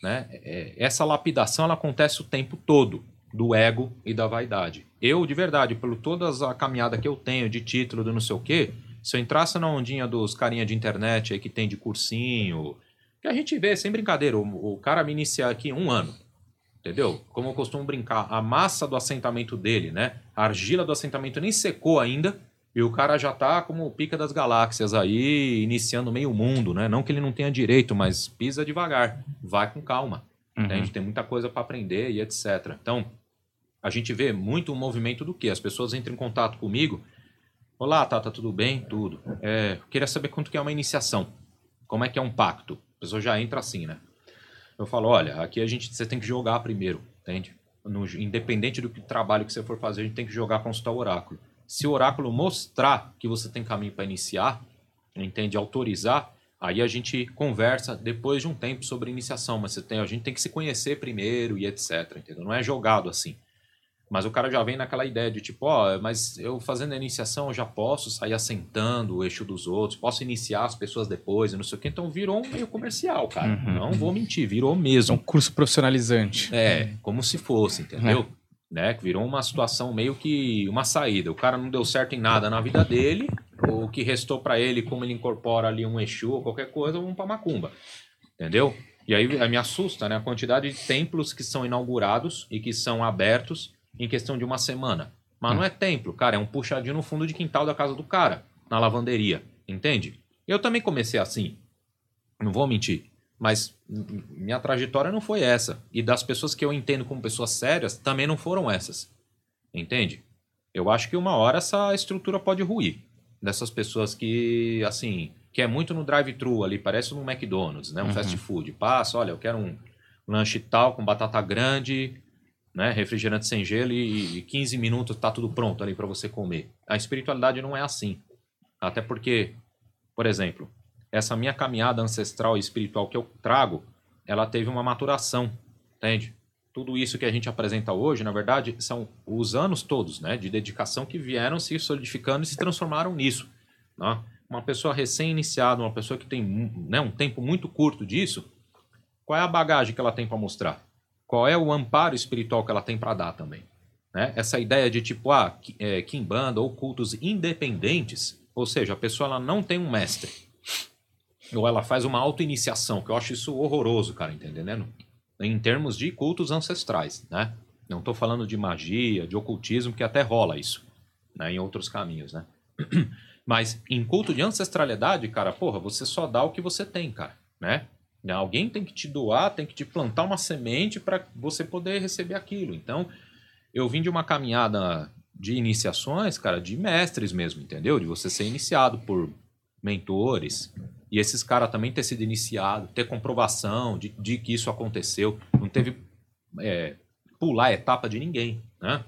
né, é, essa lapidação ela acontece o tempo todo do ego e da vaidade. Eu, de verdade, pelo toda a caminhada que eu tenho de título, do não sei o quê, se eu entrasse na ondinha dos carinha de internet aí que tem de cursinho, que a gente vê, sem brincadeira, o, o cara me iniciar aqui um ano, entendeu? Como eu costumo brincar, a massa do assentamento dele, né? A argila do assentamento nem secou ainda, e o cara já tá como o pica das galáxias aí, iniciando meio mundo, né? Não que ele não tenha direito, mas pisa devagar, vai com calma. Uhum. Entende? Tem muita coisa para aprender e etc. Então, a gente vê muito o movimento do que? As pessoas entram em contato comigo. Olá, Tata, tudo bem? Tudo. É, queria saber quanto que é uma iniciação. Como é que é um pacto? A pessoa já entra assim, né? Eu falo, olha, aqui a gente, você tem que jogar primeiro, entende? No, independente do que trabalho que você for fazer, a gente tem que jogar consultar o oráculo. Se o oráculo mostrar que você tem caminho para iniciar, entende? Autorizar, aí a gente conversa depois de um tempo sobre iniciação, mas tem, a gente tem que se conhecer primeiro e etc, entendeu? Não é jogado assim. Mas o cara já vem naquela ideia de tipo, ó, oh, mas eu fazendo a iniciação eu já posso sair assentando o eixo dos outros, posso iniciar as pessoas depois e não sei o que. Então virou um meio comercial, cara. Uhum. Não vou mentir, virou mesmo. É um curso profissionalizante. É, como se fosse, entendeu? É. Né? Virou uma situação meio que uma saída. O cara não deu certo em nada na vida dele, o que restou para ele, como ele incorpora ali um Exu ou qualquer coisa, vamos pra macumba. Entendeu? E aí me assusta, né? A quantidade de templos que são inaugurados e que são abertos em questão de uma semana. Mas hum. não é templo, cara, é um puxadinho no fundo de quintal da casa do cara, na lavanderia, entende? Eu também comecei assim, não vou mentir, mas minha trajetória não foi essa. E das pessoas que eu entendo como pessoas sérias, também não foram essas, entende? Eu acho que uma hora essa estrutura pode ruir. Dessas pessoas que, assim, que é muito no drive-thru ali, parece um McDonald's, né? Um uhum. fast food. Passa, olha, eu quero um lanche tal com batata grande, né? Refrigerante sem gelo e, 15 minutos tá tudo pronto ali para você comer. A espiritualidade não é assim. Até porque, por exemplo, essa minha caminhada ancestral e espiritual que eu trago, ela teve uma maturação, entende? Tudo isso que a gente apresenta hoje, na verdade, são os anos todos, né, de dedicação que vieram se solidificando e se transformaram nisso, né? Uma pessoa recém-iniciada, uma pessoa que tem né, um tempo muito curto disso, qual é a bagagem que ela tem para mostrar? Qual é o amparo espiritual que ela tem para dar também. Né? Essa ideia de tipo, ah, é, Kimbanda ou cultos independentes, ou seja, a pessoa ela não tem um mestre. Ou ela faz uma auto-iniciação, que eu acho isso horroroso, cara, entendendo? Em termos de cultos ancestrais, né? Não estou falando de magia, de ocultismo, que até rola isso, né? Em outros caminhos, né? Mas em culto de ancestralidade, cara, porra, você só dá o que você tem, cara, né? Né? Alguém tem que te doar, tem que te plantar uma semente para você poder receber aquilo. Então, eu vim de uma caminhada de iniciações, cara, de mestres mesmo, entendeu? De você ser iniciado por mentores. E esses caras também ter sido iniciado, ter comprovação de, de que isso aconteceu. Não teve é, pular a etapa de ninguém, né?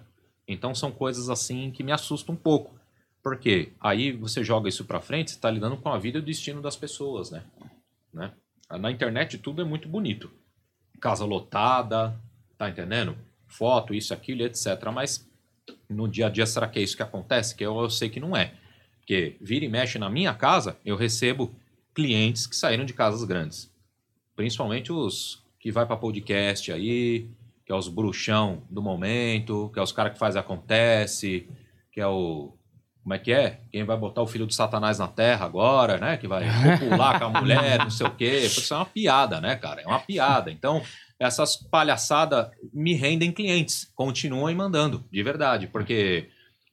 Então são coisas assim que me assustam um pouco. Porque aí você joga isso para frente, você está lidando com a vida e o destino das pessoas, né? né? Na internet tudo é muito bonito. Casa lotada, tá entendendo? Foto, isso, aquilo, etc. Mas no dia a dia, será que é isso que acontece? Que eu, eu sei que não é. Porque vira e mexe na minha casa, eu recebo clientes que saíram de casas grandes. Principalmente os que vai para podcast aí, que é os bruxão do momento, que é os caras que faz acontece, que é o como é que é? Quem vai botar o filho do Satanás na terra agora, né? Que vai popular com a mulher, não sei o quê. Isso é uma piada, né, cara? É uma piada. Então, essas palhaçadas me rendem clientes. Continuem mandando, de verdade. Porque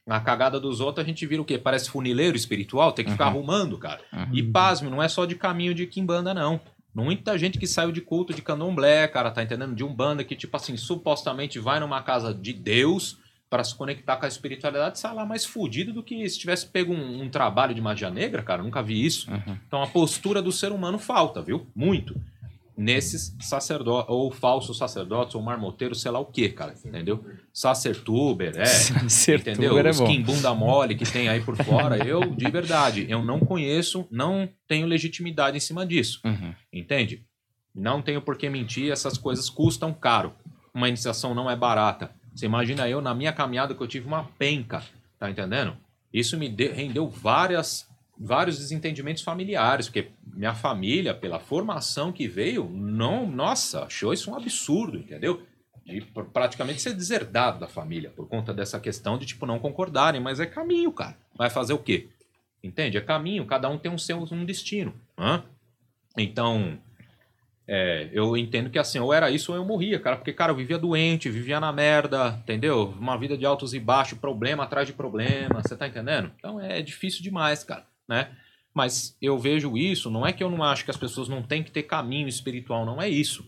na cagada dos outros a gente vira o quê? Parece funileiro espiritual, tem que ficar uhum. arrumando, cara. Uhum. E pasme, não é só de caminho de quimbanda, não. Muita gente que saiu de culto de candomblé, cara, tá entendendo? De um banda que, tipo assim, supostamente vai numa casa de Deus para se conectar com a espiritualidade, sai lá mais fudido do que se tivesse pego um, um trabalho de magia negra, cara. Nunca vi isso. Uhum. Então a postura do ser humano falta, viu? Muito. Nesses sacerdotes, ou falsos sacerdotes, ou marmoteiros, sei lá o que, cara, entendeu? Sacertuber, é. [LAUGHS] Sacertuber entendeu? É Os bunda mole que tem aí por fora. eu, de verdade, eu não conheço, não tenho legitimidade em cima disso. Uhum. Entende? Não tenho por que mentir, essas coisas custam caro. Uma iniciação não é barata. Você imagina eu, na minha caminhada, que eu tive uma penca, tá entendendo? Isso me de, rendeu várias vários desentendimentos familiares, porque minha família, pela formação que veio, não, nossa, achou isso um absurdo, entendeu? De pr- praticamente ser deserdado da família por conta dessa questão de tipo não concordarem, mas é caminho, cara. Vai fazer o quê? Entende? É caminho, cada um tem um seu um destino. hã? Então, é, eu entendo que assim, ou era isso ou eu morria, cara, porque, cara, eu vivia doente, vivia na merda, entendeu? Uma vida de altos e baixos, problema atrás de problema, você tá entendendo? Então é difícil demais, cara, né? Mas eu vejo isso, não é que eu não acho que as pessoas não têm que ter caminho espiritual, não é isso.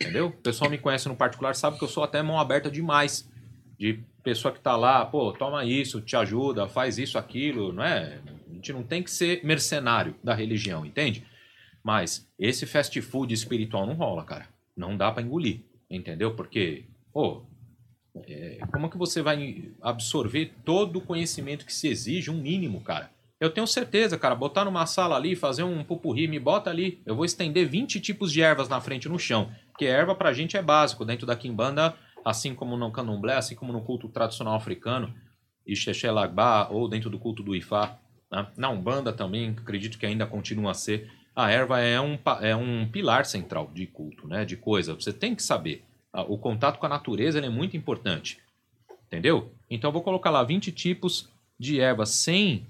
Entendeu? O pessoal me conhece no particular, sabe que eu sou até mão aberta demais. De pessoa que tá lá, pô, toma isso, te ajuda, faz isso, aquilo, não é? A gente não tem que ser mercenário da religião, entende? Mas esse fast food espiritual não rola, cara. Não dá pra engolir, entendeu? Porque, pô, é, como que você vai absorver todo o conhecimento que se exige, um mínimo, cara? Eu tenho certeza, cara, botar numa sala ali, fazer um pupurri, me bota ali, eu vou estender 20 tipos de ervas na frente no chão. Porque erva pra gente é básico, dentro da quimbanda, assim como no candomblé, assim como no culto tradicional africano, Ixexé Lagbá, ou dentro do culto do Ifá. Né? Na Umbanda também, acredito que ainda continua a ser. A erva é um, é um pilar central de culto, né? de coisa. Você tem que saber. Ah, O contato com a natureza é muito importante. Entendeu? Então eu vou colocar lá 20 tipos de ervas sem,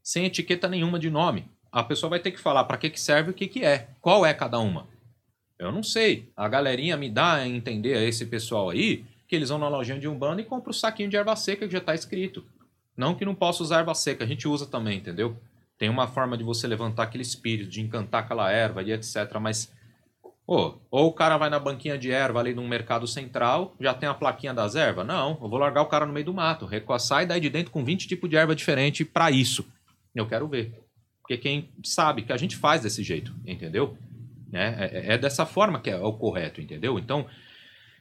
sem etiqueta nenhuma de nome. A pessoa vai ter que falar para que, que serve o que, que é. Qual é cada uma? Eu não sei. A galerinha me dá a entender a esse pessoal aí que eles vão na lojinha de Umbanda e compram o saquinho de erva seca que já está escrito. Não que não possa usar erva seca, a gente usa também, entendeu? Tem uma forma de você levantar aquele espírito, de encantar aquela erva e etc. Mas, pô, ou o cara vai na banquinha de erva ali no mercado central, já tem a plaquinha das ervas? Não, eu vou largar o cara no meio do mato, recoçar e daí de dentro com 20 tipos de erva diferente para isso. Eu quero ver. Porque quem sabe que a gente faz desse jeito, entendeu? Né? É, é dessa forma que é o correto, entendeu? Então,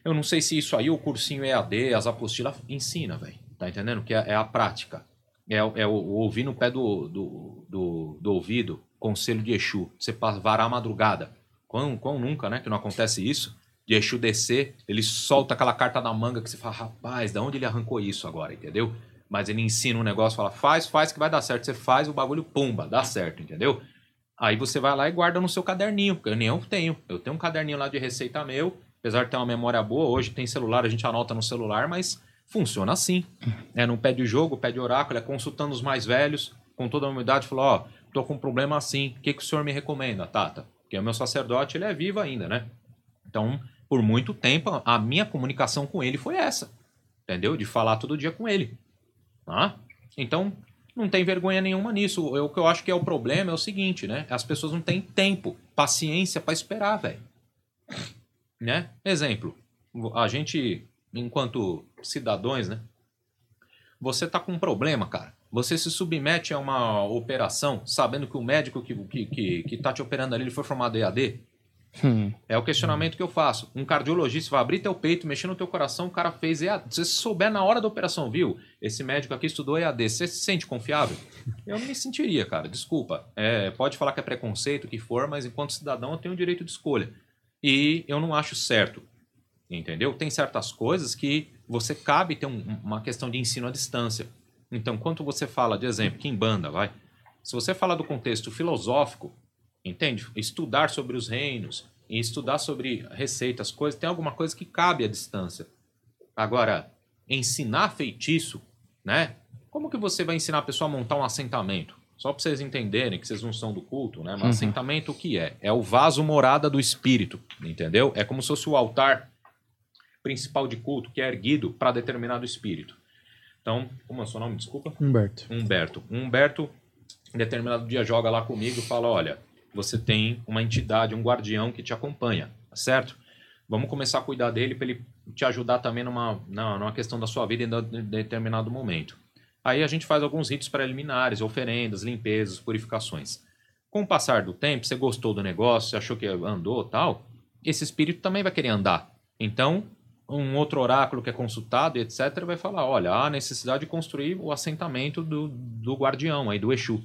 eu não sei se isso aí, o cursinho EAD, as apostilas, ensina, velho. Tá entendendo? Que é, é a prática. É, é o, o ouvir no pé do, do, do, do ouvido, conselho de Exu. Você varar a madrugada. Quão, quão nunca, né? Que não acontece isso. De Exu descer, ele solta aquela carta na manga que você fala, rapaz, da onde ele arrancou isso agora, entendeu? Mas ele ensina um negócio, fala, faz, faz que vai dar certo. Você faz o bagulho, pumba, dá certo, entendeu? Aí você vai lá e guarda no seu caderninho, porque eu nem eu tenho. Eu tenho um caderninho lá de receita meu, apesar de ter uma memória boa, hoje tem celular, a gente anota no celular, mas funciona assim. É no pé de jogo, pé de oráculo, é consultando os mais velhos, com toda a humildade, falou, ó, tô com um problema assim, o que, que o senhor me recomenda, Tata? Porque o meu sacerdote, ele é vivo ainda, né? Então, por muito tempo, a minha comunicação com ele foi essa, entendeu? De falar todo dia com ele. Tá? Então, não tem vergonha nenhuma nisso. Eu- O que eu acho que é o problema é o seguinte, né? As pessoas não têm tempo, paciência pra esperar, velho. Né? Exemplo, a gente, enquanto cidadãos, né? Você tá com um problema, cara. Você se submete a uma operação sabendo que o médico que, que, que, que tá te operando ali ele foi formado EAD. Hum. É o questionamento que eu faço. Um cardiologista vai abrir teu peito, mexer no teu coração, o cara fez EAD. Se você souber na hora da operação, viu? Esse médico aqui estudou EAD. Você se sente confiável? Eu não me sentiria, cara. Desculpa. É, pode falar que é preconceito, o que for, mas enquanto cidadão eu tenho o direito de escolha. E eu não acho certo. Entendeu? Tem certas coisas que você cabe ter um- uma questão de ensino à distância. Então, quando você fala de exemplo, que em banda, vai. Se você fala do contexto filosófico, entende? Estudar sobre os reinos e estudar sobre receitas, coisas, tem alguma coisa que cabe à distância. Agora, ensinar feitiço, né? Como que você vai ensinar a pessoa a montar um assentamento? Só para vocês entenderem que vocês não são do culto, né? Mas Uhum. assentamento o que é? É o vaso morada do espírito, entendeu? É como se fosse o altar principal de culto que é erguido para determinado espírito. Então, como é o seu nome? Desculpa. Humberto. Humberto. Humberto, em determinado dia, joga lá comigo e fala: Olha, você tem uma entidade, um guardião que te acompanha, certo? Vamos começar a cuidar dele para ele te ajudar também numa, numa questão da sua vida em de- determinado momento. Aí a gente faz alguns ritos preliminares, oferendas, limpezas, purificações. Com o passar do tempo, você gostou do negócio, você achou que andou tal, esse espírito também vai querer andar. Então, um outro oráculo que é consultado, etc., vai falar: olha, há necessidade de construir o assentamento do, do guardião, aí do Exu.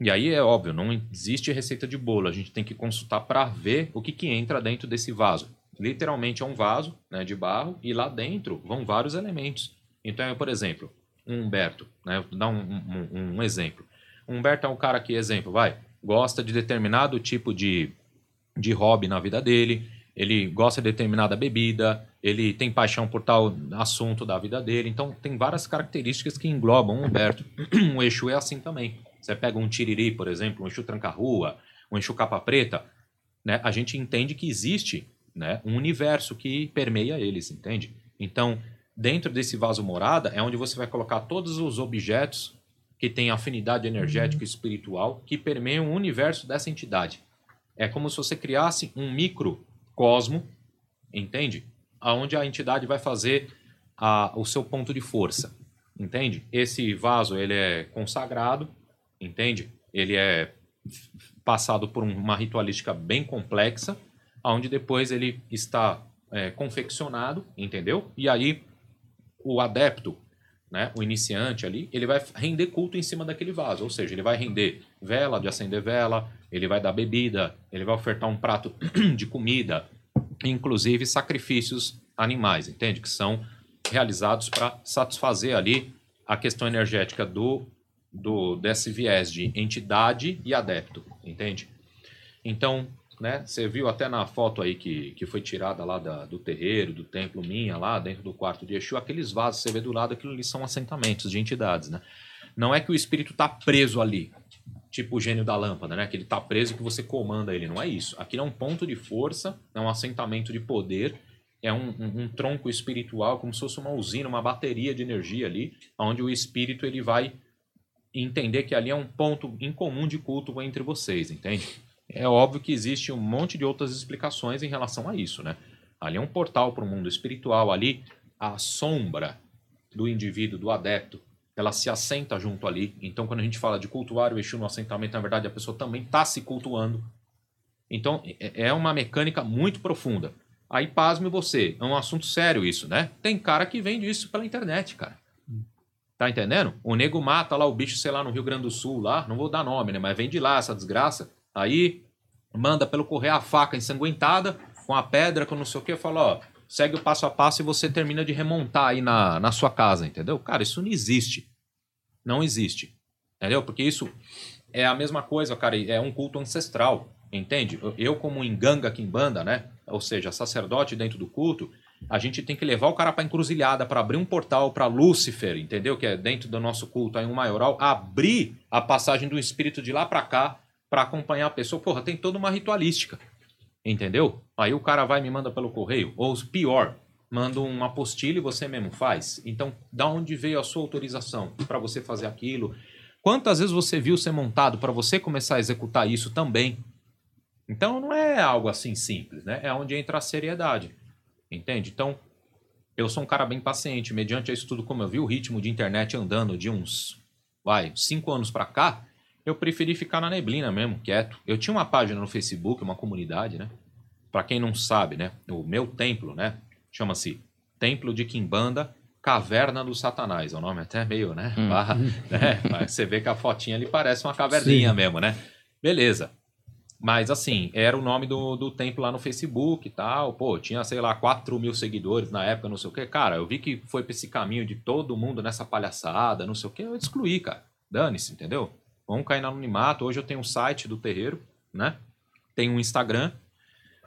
E aí é óbvio, não existe receita de bolo, a gente tem que consultar para ver o que, que entra dentro desse vaso. Literalmente é um vaso né, de barro e lá dentro vão vários elementos. Então, por exemplo, um Humberto, né? Vou dar um, um, um exemplo. Humberto é um cara que, exemplo, vai, gosta de determinado tipo de, de hobby na vida dele, ele gosta de determinada bebida, ele tem paixão por tal assunto da vida dele. Então, tem várias características que englobam o Humberto. o [CLEARS THROAT] Exu é assim também. Você pega um tiriri, por exemplo, um Exu tranca-rua, um Exu capa preta, né? A gente entende que existe né, um universo que permeia eles, entende? Então, dentro desse vaso morada é onde você vai colocar todos os objetos que têm afinidade energética e espiritual que permeiam o universo dessa entidade. É como se você criasse um microcosmo, entende? Aonde a entidade vai fazer a, o seu ponto de força, entende? Esse vaso ele é consagrado, entende? Ele é passado por uma ritualística bem complexa, onde depois ele está é, confeccionado, entendeu? E aí o adepto, né, o iniciante ali, ele vai render culto em cima daquele vaso, ou seja, ele vai render vela de acender vela, ele vai dar bebida, ele vai ofertar um prato [CLEARS THROAT] de comida, inclusive sacrifícios animais, entende? Que são realizados para satisfazer ali a questão energética do, do desse viés de entidade e adepto, entende? Então, né? Você viu até na foto aí que, que foi tirada lá da, do terreiro, do templo minha, lá dentro do quarto de Exu, aqueles vasos, você vê do lado, aquilo ali são assentamentos de entidades, né? Não é que o espírito está preso ali, tipo o gênio da lâmpada, né? Que ele está preso e que você comanda ele. Não é isso. Aqui é um ponto de força, é um assentamento de poder, é um, um, um, tronco espiritual, como se fosse uma usina, uma bateria de energia ali, onde o espírito ele vai entender que ali é um ponto em comum de culto entre vocês, entende? É óbvio que existe um monte de outras explicações em relação a isso, né? Ali é um portal para o mundo espiritual, ali a sombra do indivíduo, do adepto, ela se assenta junto ali. Então, quando a gente fala de cultuar o Exu no assentamento, na verdade, a pessoa também está se cultuando. Então, é, é uma mecânica muito profunda. Aí, pasme você, é um assunto sério isso, né? Tem cara que vende isso pela internet, cara. Tá entendendo? O nego mata lá o bicho, sei lá, no Rio Grande do Sul, lá, não vou dar nome, né? Mas vende lá essa desgraça. Aí manda pelo correio a faca ensanguentada, com a pedra, com não sei o que, fala, ó, segue o passo a passo e você termina de remontar aí na, na sua casa, entendeu? Cara, isso não existe. Não existe. Entendeu? Porque isso é a mesma coisa, cara, é um culto ancestral, entende? Eu, como enganga quimbanda, né? Ou seja, sacerdote dentro do culto, a gente tem que levar o cara para encruzilhada, para abrir um portal para Lúcifer, entendeu? Que é dentro do nosso culto aí um maioral, abrir a passagem do espírito de lá para cá para acompanhar a pessoa. Porra, tem toda uma ritualística. Entendeu? Aí o cara vai e me manda pelo correio. Ou pior, manda uma apostila e você mesmo faz. Então, da onde veio a sua autorização para você fazer aquilo? Quantas vezes você viu ser montado para você começar a executar isso também? Então, não é algo assim simples, né? É onde entra a seriedade. Entende? Então, eu sou um cara bem paciente. Mediante isso tudo, como eu vi o ritmo de internet andando de uns, vai, cinco anos para cá, eu preferi ficar na neblina mesmo, quieto. Eu tinha uma página no Facebook, uma comunidade, né? Para quem não sabe, né? O meu templo, né? Chama-se Templo de Quimbanda, Caverna do Satanás. É o nome até meio, né? Hum. Barra, [LAUGHS] né? Mas você vê que a fotinha ali parece uma caverninha Sim. mesmo, né? Beleza. Mas assim, era o nome do, do templo lá no Facebook e tal. Pô, tinha, sei lá, 4 mil seguidores na época, não sei o quê. Cara, eu vi que foi pra esse caminho de todo mundo nessa palhaçada, não sei o quê. Eu excluí, cara. Dane-se, entendeu? Vamos cair no anonimato. Hoje eu tenho um site do terreiro, né? Tenho um Instagram.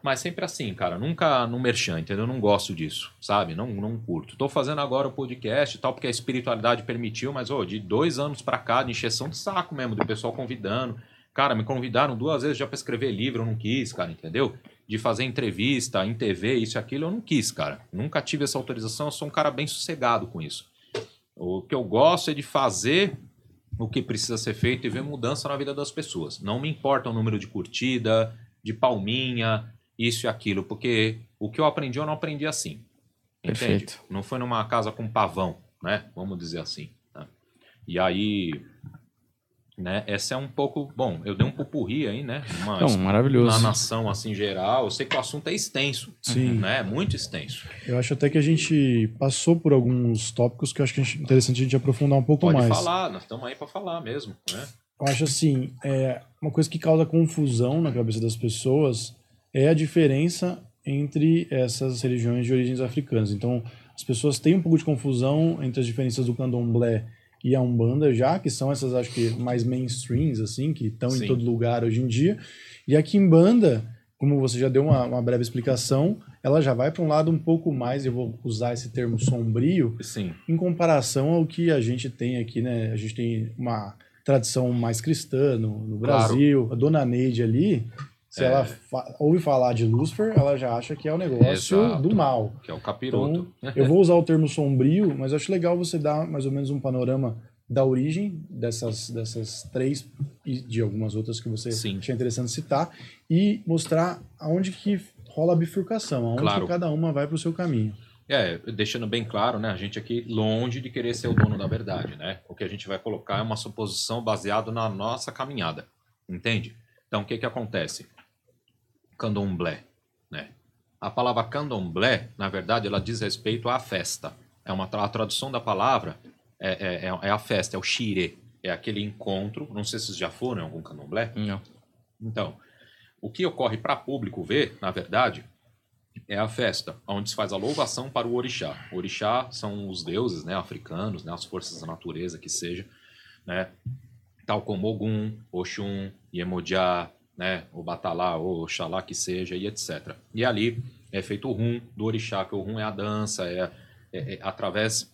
Mas sempre assim, cara. Nunca no merchan, entendeu? Eu não gosto disso, sabe? Não, não curto. Tô fazendo agora o podcast e tal, porque a espiritualidade permitiu, mas, ô, de dois anos pra cá, de encheção de saco mesmo, do pessoal convidando. Cara, me convidaram duas vezes já para escrever livro, eu não quis, cara, entendeu? De fazer entrevista em TV, isso e aquilo, eu não quis, cara. Nunca tive essa autorização, eu sou um cara bem sossegado com isso. O que eu gosto é de fazer o que precisa ser feito e ver mudança na vida das pessoas. Não me importa o número de curtida, de palminha, isso e aquilo, porque o que eu aprendi eu não aprendi assim. Entende? Perfeito. Não foi numa casa com pavão, né? Vamos dizer assim. Né? E aí né? Essa é um pouco. Bom, eu dei um pupurri aí, né? Uma, Não, maravilhoso. Na nação, assim, geral. Eu sei que o assunto é extenso. Sim. Né? Muito extenso. Eu acho até que a gente passou por alguns tópicos que eu acho que é interessante a gente aprofundar um pouco Pode mais. Pode falar, nós estamos aí para falar mesmo, né? Eu acho assim, é, uma coisa que causa confusão na cabeça das pessoas é a diferença entre essas religiões de origens africanas. Então, as pessoas têm um pouco de confusão entre as diferenças do candomblé e a Umbanda já, que são essas, acho que, mais mainstreams, assim, que estão em todo lugar hoje em dia. E a Kimbanda, como você já deu uma, uma breve explicação, ela já vai para um lado um pouco mais, eu vou usar esse termo sombrio, Sim, em comparação ao que a gente tem aqui, né? A gente tem uma tradição mais cristã no, no Claro. Brasil. A dona Neide ali, se É. ela fa- ouve falar de Lúcifer, ela já acha que é o negócio Exato. do mal. que é o capiroto. Eu vou usar o termo sombrio, mas acho legal você dar mais ou menos um panorama da origem dessas, dessas três e de algumas outras que você Sim. achei interessante citar e mostrar aonde que rola a bifurcação, aonde Claro. cada uma vai para o seu caminho. É, deixando bem claro, né? A gente aqui longe de querer ser o dono da verdade, né? O que a gente vai colocar é uma suposição baseada na nossa caminhada, entende? Então, o que que acontece? Candomblé, né? A palavra candomblé, na verdade, ela diz respeito à festa. É uma a tradução da palavra é, é, é- é a festa, é o xirê. É aquele encontro. Não sei se vocês já foram em algum candomblé. Não. Então, o que ocorre para público ver, na verdade, é a festa, onde se faz a louvação para o orixá. O orixá são os deuses né, africanos, né, as forças da natureza que seja, né, tal como Ogum, Oxum, Iemoja, né, o Batalá, ou Oxalá que seja, e etc. E ali é feito o rum do orixá, que o rum é a dança, é, é- é através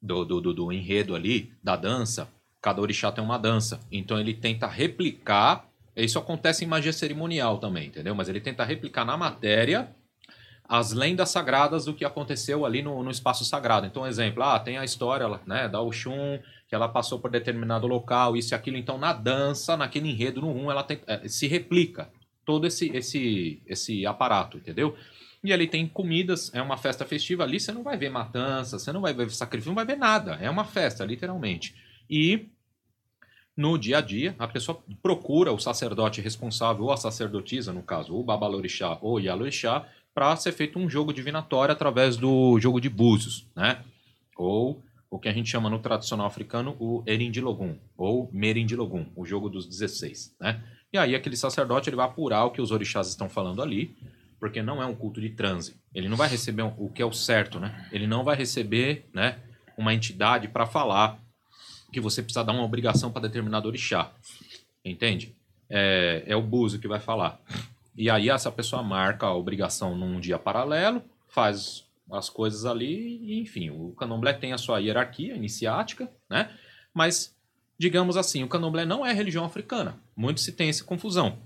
do, do, do- do enredo ali, da dança, cada orixá tem uma dança. Então ele tenta replicar. Isso acontece em magia cerimonial também, entendeu? Mas ele tenta replicar na matéria as lendas sagradas do que aconteceu ali no, no espaço sagrado. Então, exemplo, ah, tem a história né, da Oxum, que ela passou por determinado local, isso e aquilo. Então, na dança, naquele enredo, no rum, ela tem- eh, se replica todo esse, esse, esse aparato, entendeu? E ali tem comidas, é uma festa festiva. Ali você não vai ver matança, você não vai ver sacrifício, não vai ver nada. É uma festa, literalmente. E no dia a dia, a pessoa procura o sacerdote responsável, ou a sacerdotisa, no caso, o babalorixá ou yalorixá, para ser feito um jogo divinatório através do jogo de búzios, né? Ou o que a gente chama no tradicional africano o Erindilogum, ou Merindilogum, o jogo dos 16, né? E aí aquele sacerdote ele vai apurar o que os orixás estão falando ali, porque não é um culto de transe. Ele não vai receber o que é o certo, né? Ele não vai receber, né, uma entidade para falar que você precisa dar uma obrigação para determinado orixá. Entende? É, é o búzio que vai falar. E aí essa pessoa marca a obrigação num dia paralelo, faz as coisas ali, e enfim, o candomblé tem a sua hierarquia iniciática, né? Mas, digamos assim, o candomblé não é religião africana. Muito se tem essa confusão.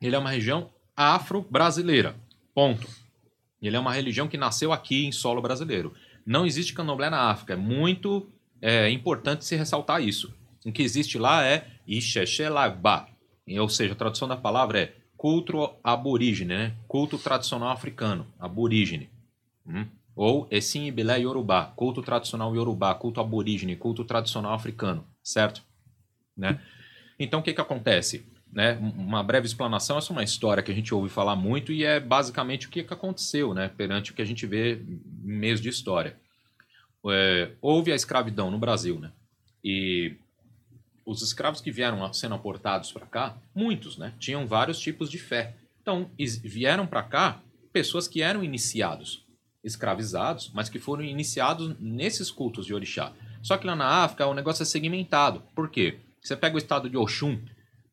Ele é uma região afro-brasileira. Ponto. Ele é uma religião que nasceu aqui em solo brasileiro. Não existe candomblé na África. É muito é, importante se ressaltar isso. O que existe lá é Ixexelagba. Ou seja, a tradução da palavra é culto aborígene, né? culto tradicional africano, aborígene. Hum? Ou Essim Ibilé Yorubá, culto tradicional Yorubá, culto aborígene, culto tradicional africano, certo? Né? Então o que, que acontece? Né? Uma breve explanação, essa é uma história que a gente ouve falar muito e é basicamente o que, que aconteceu né? perante o que a gente vê em meios de história. É, houve a escravidão no Brasil, né? E os escravos que vieram sendo aportados para cá, muitos, né? Tinham vários tipos de fé. Então, vieram para cá pessoas que eram iniciados, escravizados, mas que foram iniciados nesses cultos de orixá. Só que lá na África o negócio é segmentado. Por quê? Você pega o estado de Oxum,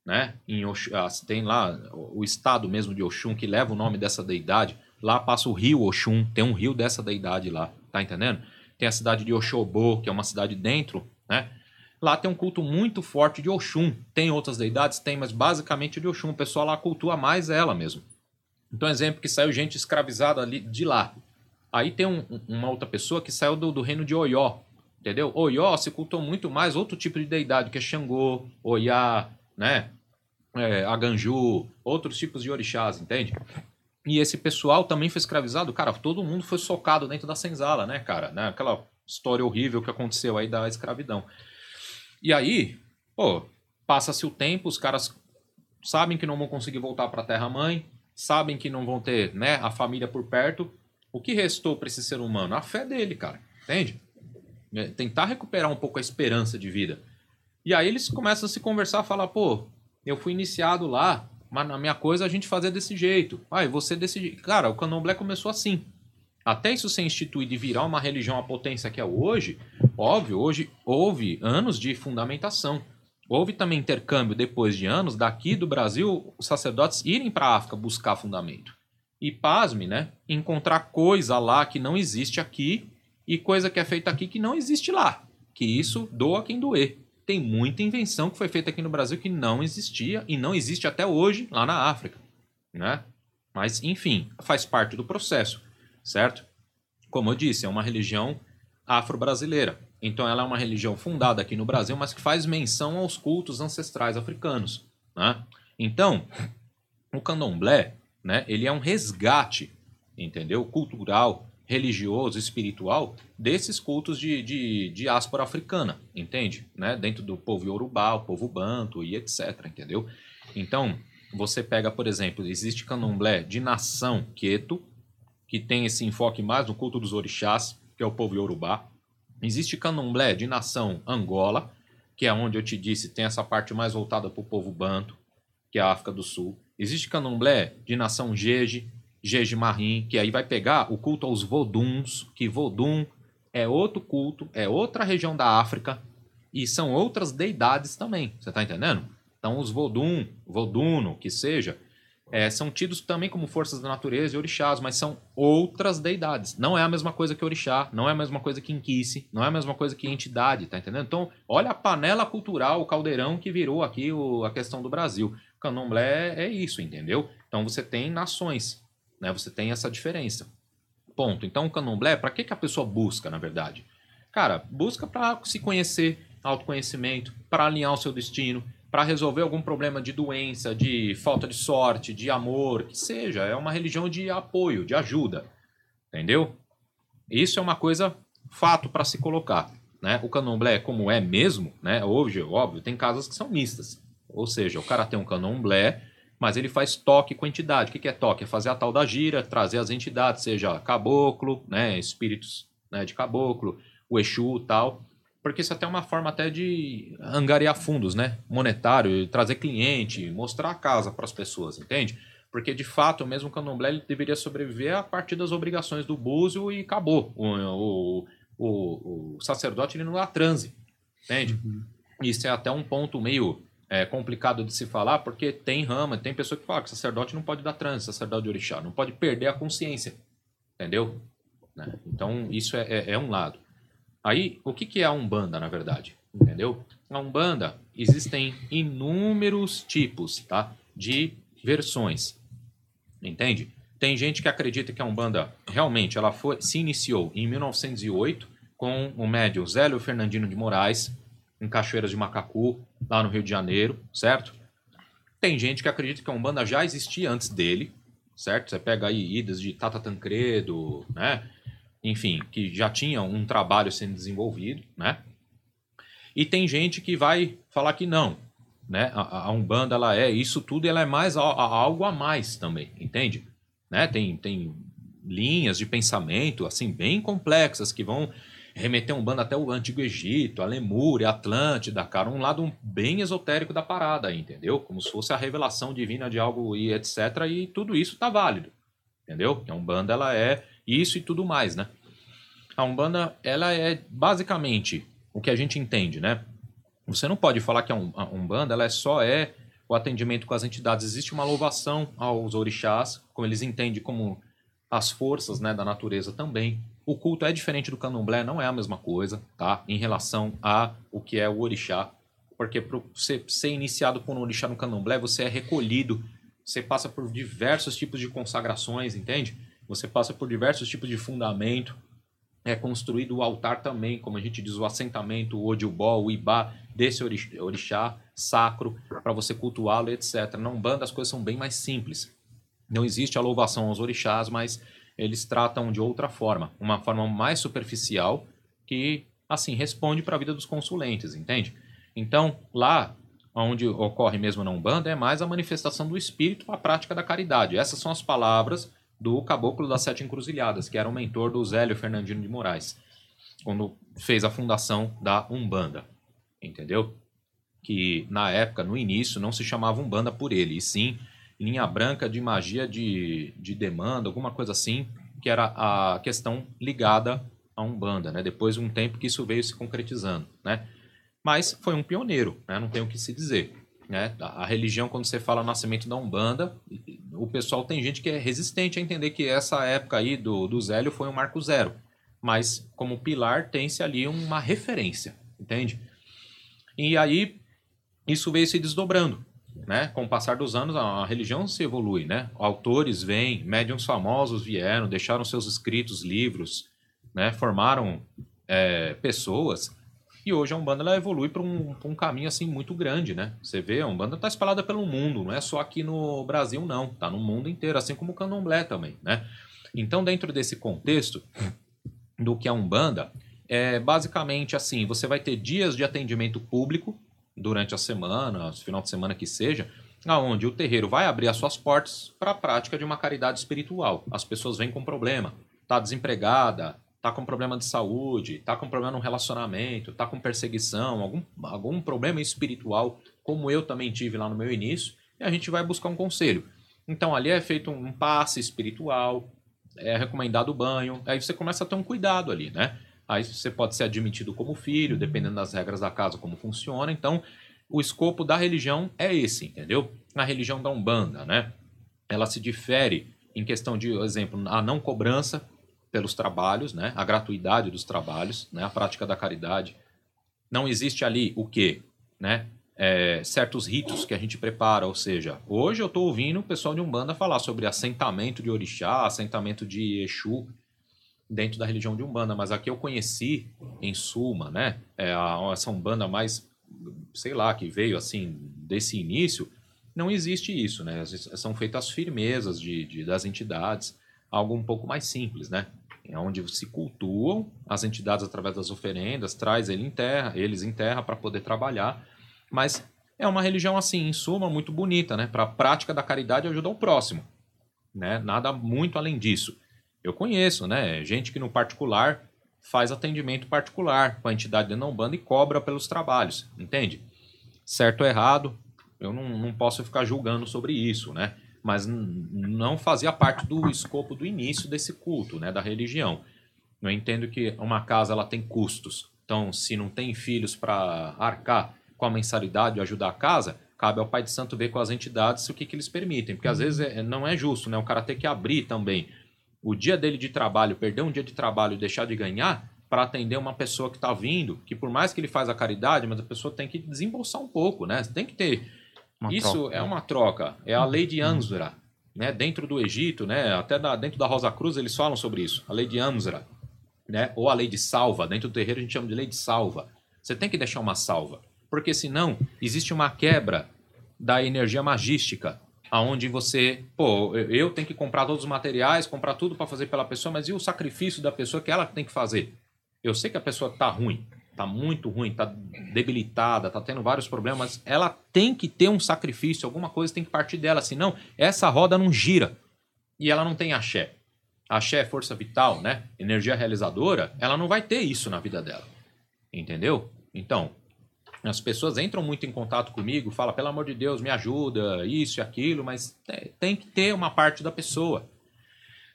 né? Em Oxum, ah, tem lá o estado mesmo de Oxum que leva o nome dessa deidade. Lá passa o rio Oxum, tem um rio dessa deidade lá, tá entendendo? Tem a cidade de Oxobô, que é uma cidade dentro, né? Lá tem um culto muito forte de Oxum. Tem outras deidades? Tem, mas basicamente de Oxum. O pessoal lá cultua mais ela mesmo. Então, exemplo que saiu gente escravizada ali de lá. Aí tem um- uma outra pessoa que saiu do, do reino de Oió. Entendeu? Oió se cultou muito mais outro tipo de deidade, que é Xangô, Oiá, né? É, Aganju, outros tipos de orixás, entende? E esse pessoal também foi escravizado. Cara, todo mundo foi socado dentro da senzala, né, cara? Né? Aquela história horrível que aconteceu aí da escravidão. E aí, pô, passa-se o tempo, os caras sabem que não vão conseguir voltar para a terra-mãe, sabem que não vão ter né, a família por perto. O que restou para esse ser humano? A fé dele, cara. Entende? É, tentar recuperar um pouco a esperança de vida. E aí eles começam a se conversar, falar, pô, eu fui iniciado lá, mas na minha coisa a gente fazia desse jeito. Ah, você jeito. Cara, o candomblé começou assim. Até isso ser instituído e virar uma religião a potência que é hoje, óbvio, hoje houve anos de fundamentação. Houve também intercâmbio depois de anos daqui do Brasil, os sacerdotes irem para a África buscar fundamento. E pasme, né? Encontrar coisa lá que não existe aqui e coisa que é feita aqui que não existe lá. Que isso doa quem doer. Tem muita invenção que foi feita aqui no Brasil que não existia e não existe até hoje lá na África, né? Mas, enfim, faz parte do processo, certo? Como eu disse, é uma religião afro-brasileira. Então ela é uma religião fundada aqui no Brasil, mas que faz menção aos cultos ancestrais africanos. Né? Então, o candomblé, né, ele é um resgate, entendeu? Cultural, religioso, espiritual desses cultos de, de diáspora africana, entende? Né? Dentro do povo Yorubá, o povo Banto e etc, entendeu? Então, você pega, por exemplo, existe candomblé de nação Queto, que tem esse enfoque mais no culto dos orixás, que é o povo Yorubá. Existe candomblé de nação Angola, que é onde eu te disse tem essa parte mais voltada para o povo Banto, que é a África do Sul. Existe candomblé de nação Jeje, Jeje Marim, que aí vai pegar o culto aos Voduns, que Vodum é outro culto, é outra região da África e são outras deidades também. Você está entendendo? Então os Vodum, Voduno, que seja, é, são tidos também como forças da natureza e orixás, mas são outras deidades. Não é a mesma coisa que orixá, não é a mesma coisa que inquice, não é a mesma coisa que entidade, tá entendendo? Então, olha a panela cultural, o caldeirão que virou aqui o, a questão do Brasil. O candomblé é isso, entendeu? Então você tem nações, né? Você tem essa diferença. Ponto. Então o candomblé, para que, que a pessoa busca, na verdade? Cara, busca para se conhecer, autoconhecimento, para alinhar o seu destino, para resolver algum problema de doença, de falta de sorte, de amor, que seja. É uma religião de apoio, de ajuda. Entendeu? Isso é uma coisa fato para se colocar. Né? O candomblé, como é mesmo, né? hoje, óbvio, tem casas que são mistas. Ou seja, o cara tem um candomblé, mas ele faz toque com entidade. O que é toque? É fazer a tal da gira, trazer as entidades, seja caboclo, né? espíritos né? de caboclo, o Exu tal porque isso até é uma forma até de angariar fundos, né? Monetário, trazer cliente, mostrar a casa para as pessoas, entende? Porque de fato, mesmo o candomblé ele deveria sobreviver a partir das obrigações do búzio e acabou. O, o, o, o sacerdote ele não dá transe, entende? Uhum. Isso é até um ponto meio é, complicado de se falar, porque tem rama, tem pessoa que fala que sacerdote não pode dar transe, sacerdote de orixá, não pode perder a consciência, entendeu? Né? Então, isso é, é, é um lado. Aí, o que, que é a Umbanda, na verdade? Entendeu? A Umbanda, existem inúmeros tipos tá? de versões. Entende? Tem gente que acredita que a Umbanda realmente ela foi, se iniciou em 1908 com o médium Zélio Fernandino de Moraes, em Cachoeiras de Macacu, lá no Rio de Janeiro, certo? Tem gente que acredita que a Umbanda já existia antes dele, certo? Você pega aí idas de Tata Tancredo, né? Enfim, que já tinham um trabalho sendo desenvolvido, né? E tem gente que vai falar que não, né? A, a Umbanda ela é isso tudo, ela é mais a, a, algo a mais também, entende? Né? Tem tem linhas de pensamento assim bem complexas que vão remeter um bando até o Antigo Egito, a Lemúria, Atlântida, cara, um lado bem esotérico da parada, entendeu? Como se fosse a revelação divina de algo e etc. E tudo isso tá válido, entendeu? A Umbanda ela é isso e tudo mais, né? A Umbanda, ela é basicamente o que a gente entende, né? Você não pode falar que a Umbanda ela é só é o atendimento com as entidades. Existe uma louvação aos orixás, como eles entendem como as forças né, da natureza também. O culto é diferente do candomblé, não é a mesma coisa, tá? Em relação a o que é o orixá. Porque para você ser iniciado com o orixá no candomblé, você é recolhido, você passa por diversos tipos de consagrações, entende? Você passa por diversos tipos de fundamento. É construído o altar também, como a gente diz, o assentamento, o odilbó, o ibá desse orixá sacro para você cultuá-lo, etc. Na Umbanda as coisas são bem mais simples. Não existe a louvação aos orixás, mas eles tratam de outra forma, uma forma mais superficial que assim responde para a vida dos consulentes, entende? Então, lá onde ocorre mesmo na Umbanda é mais a manifestação do espírito, a prática da caridade. Essas são as palavras do Caboclo das Sete Encruzilhadas, que era o mentor do Zélio Fernandino de Moraes, quando fez a fundação da Umbanda, entendeu? Que na época, no início, não se chamava Umbanda por ele, e sim linha branca de magia de, de demanda, alguma coisa assim, que era a questão ligada à Umbanda, né? Depois de um tempo que isso veio se concretizando, né? Mas foi um pioneiro, né? Não tem o que se dizer. Né? A religião, quando você fala nascimento da Umbanda, o pessoal tem gente que é resistente a entender que essa época aí do, do Zélio foi um marco zero. Mas, como pilar, tem-se ali uma referência, entende? E aí, isso veio se desdobrando. Né? Com o passar dos anos, a religião se evolui. Né? Autores vêm, médiums famosos vieram, deixaram seus escritos, livros, né? formaram é, pessoas e hoje a Umbanda ela evolui para um, um, caminho assim muito grande, né? Você vê, a Umbanda está espalhada pelo mundo, não é só aqui no Brasil, não. Está no mundo inteiro, assim como o Candomblé também, né? Então, dentro desse contexto do que é a Umbanda, é basicamente assim: você vai ter dias de atendimento público durante a semana, final de semana que seja, aonde o terreiro vai abrir as suas portas para a prática de uma caridade espiritual. As pessoas vêm com problema, tá desempregada, tá com problema de saúde, tá com problema no relacionamento, tá com perseguição, algum, algum problema espiritual, como eu também tive lá no meu início, e a gente vai buscar um conselho. Então ali é feito um passe espiritual, é recomendado o banho, aí você começa a ter um cuidado ali, né? Aí você pode ser admitido como filho, dependendo das regras da casa, como funciona. Então, o escopo da religião é esse, entendeu? A religião da Umbanda, né? Ela se difere em questão de, exemplo, a não cobrança, pelos trabalhos, né? a gratuidade dos trabalhos, né? a prática da caridade. Não existe ali o quê? Né? É, certos ritos que a gente prepara, ou seja, hoje eu estou ouvindo o pessoal de Umbanda falar sobre assentamento de orixá, assentamento de Exu dentro da religião de Umbanda, mas aqui eu conheci em Suma, né, é a, essa Umbanda mais, sei lá, que veio assim desse início, não existe isso, né, são feitas firmezas de, de das entidades, algo um pouco mais simples, né, é onde se cultuam as entidades através das oferendas, traz ele em terra, eles em terra para poder trabalhar. Mas é uma religião assim, em suma, muito bonita, né? Para a prática da caridade ajudar o próximo, né? Nada muito além disso. Eu conheço, né? Gente que no particular faz atendimento particular com a entidade de não banda e cobra pelos trabalhos, entende? Certo ou errado, eu não, não posso ficar julgando sobre isso, né? Mas não fazia parte do escopo do início desse culto, né, da religião. Eu entendo que uma casa ela tem custos. Então, se não tem filhos para arcar com a mensalidade e ajudar a casa, cabe ao Pai de Santo ver com as entidades o que, que eles permitem. Porque às vezes é, não é justo, né? O cara ter que abrir também o dia dele de trabalho, perder um dia de trabalho e deixar de ganhar para atender uma pessoa que está vindo, que por mais que ele faz a caridade, mas a pessoa tem que desembolsar um pouco, né? Tem que ter uma Isso troca. é uma troca. É a lei de Anzura. Né? Dentro do Egito, né? até da, dentro da Rosa Cruz, eles falam sobre isso. A lei de Anzura. Né? Ou a lei de salva. Dentro do terreiro a gente chama de lei de salva. Você tem que deixar uma salva. Porque senão existe uma quebra da energia magística. Aonde você, pô, eu tenho que comprar todos os materiais, comprar tudo para fazer pela pessoa, mas e o sacrifício da pessoa que ela tem que fazer? Eu sei que a pessoa tá ruim, tá muito ruim, tá debilitada, tá tendo vários problemas, ela tem que ter um sacrifício, alguma coisa tem que partir dela, senão essa roda não gira e ela não tem axé. Axé é força vital, né? Energia realizadora, ela não vai ter isso na vida dela. Entendeu? Então, as pessoas entram muito em contato comigo, falam, pelo amor de Deus, me ajuda, isso e aquilo, mas tem que ter uma parte da pessoa.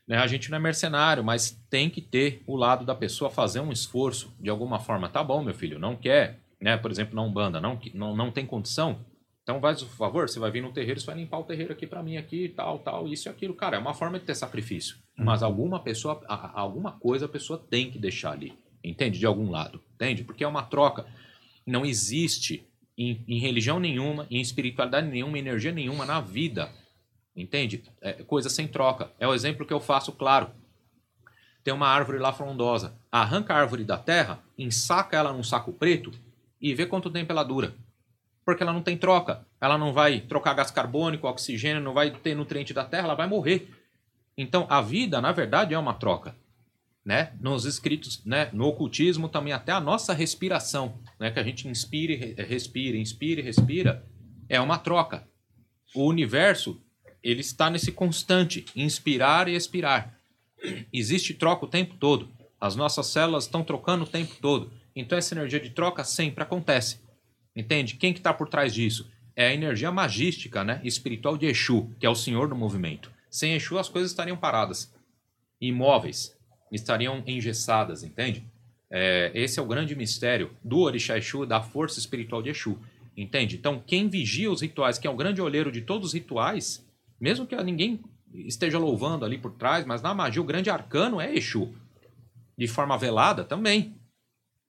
Né? A gente não é mercenário, mas tem que ter o lado da pessoa fazer um esforço de alguma forma. Tá bom, meu filho, não quer, né? Por exemplo, na Umbanda, não, não, não tem condição. Então, faz o favor, você vai vir no terreiro, você vai limpar o terreiro aqui para mim, aqui, tal, tal, isso e aquilo. Cara, é uma forma de ter sacrifício. Uhum. Mas alguma pessoa, alguma coisa a pessoa tem que deixar ali. Entende? De algum lado. Entende? Porque é uma troca. Não existe em, em religião nenhuma, em espiritualidade nenhuma, energia nenhuma na vida Entende? É coisa sem troca. É o exemplo que eu faço, claro. Tem uma árvore lá frondosa. Arranca a árvore da terra, ensaca ela num saco preto e vê quanto tempo ela dura. Porque ela não tem troca. Ela não vai trocar gás carbônico, oxigênio, não vai ter nutriente da terra, ela vai morrer. Então, a vida, na verdade, é uma troca. Né? Nos escritos, né? no ocultismo também até a nossa respiração, né? que a gente inspire, respira, inspira e respira, é uma troca. O universo ele está nesse constante inspirar e expirar. Existe troca o tempo todo. As nossas células estão trocando o tempo todo. Então essa energia de troca sempre acontece. Entende? Quem que está por trás disso? É a energia magística, né? espiritual de Exu, que é o senhor do movimento. Sem Exu as coisas estariam paradas. imóveis estariam engessadas, entende? É, esse é o grande mistério do Orixá Exu, da força espiritual de Exu, entende? Então, quem vigia os rituais, quem é o grande olheiro de todos os rituais, mesmo que ninguém esteja louvando ali por trás, mas na magia o grande arcano é Exu. De forma velada também.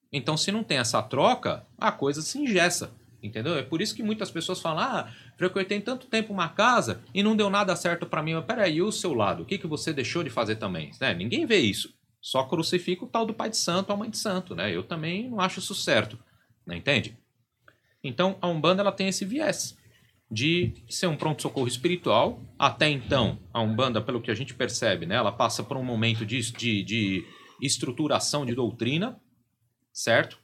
Então, se não tem essa troca, a coisa se ingessa. Entendeu? É por isso que muitas pessoas falam: ah, frequentei tanto tempo uma casa e não deu nada certo para mim. Mas peraí, e o seu lado? O que, que você deixou de fazer também? Né? Ninguém vê isso. Só crucifica o tal do pai de santo, a mãe de santo, né? Eu também não acho isso certo, né? entende? Então, a Umbanda ela tem esse viés de ser um pronto-socorro espiritual. Até então, a Umbanda, pelo que a gente percebe, né? Ela passa por um momento de, de, de estruturação de doutrina, certo?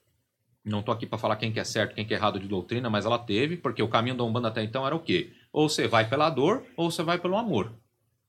Não estou aqui para falar quem que é certo, quem que é errado de doutrina, mas ela teve, porque o caminho da Umbanda até então era o quê? Ou você vai pela dor, ou você vai pelo amor,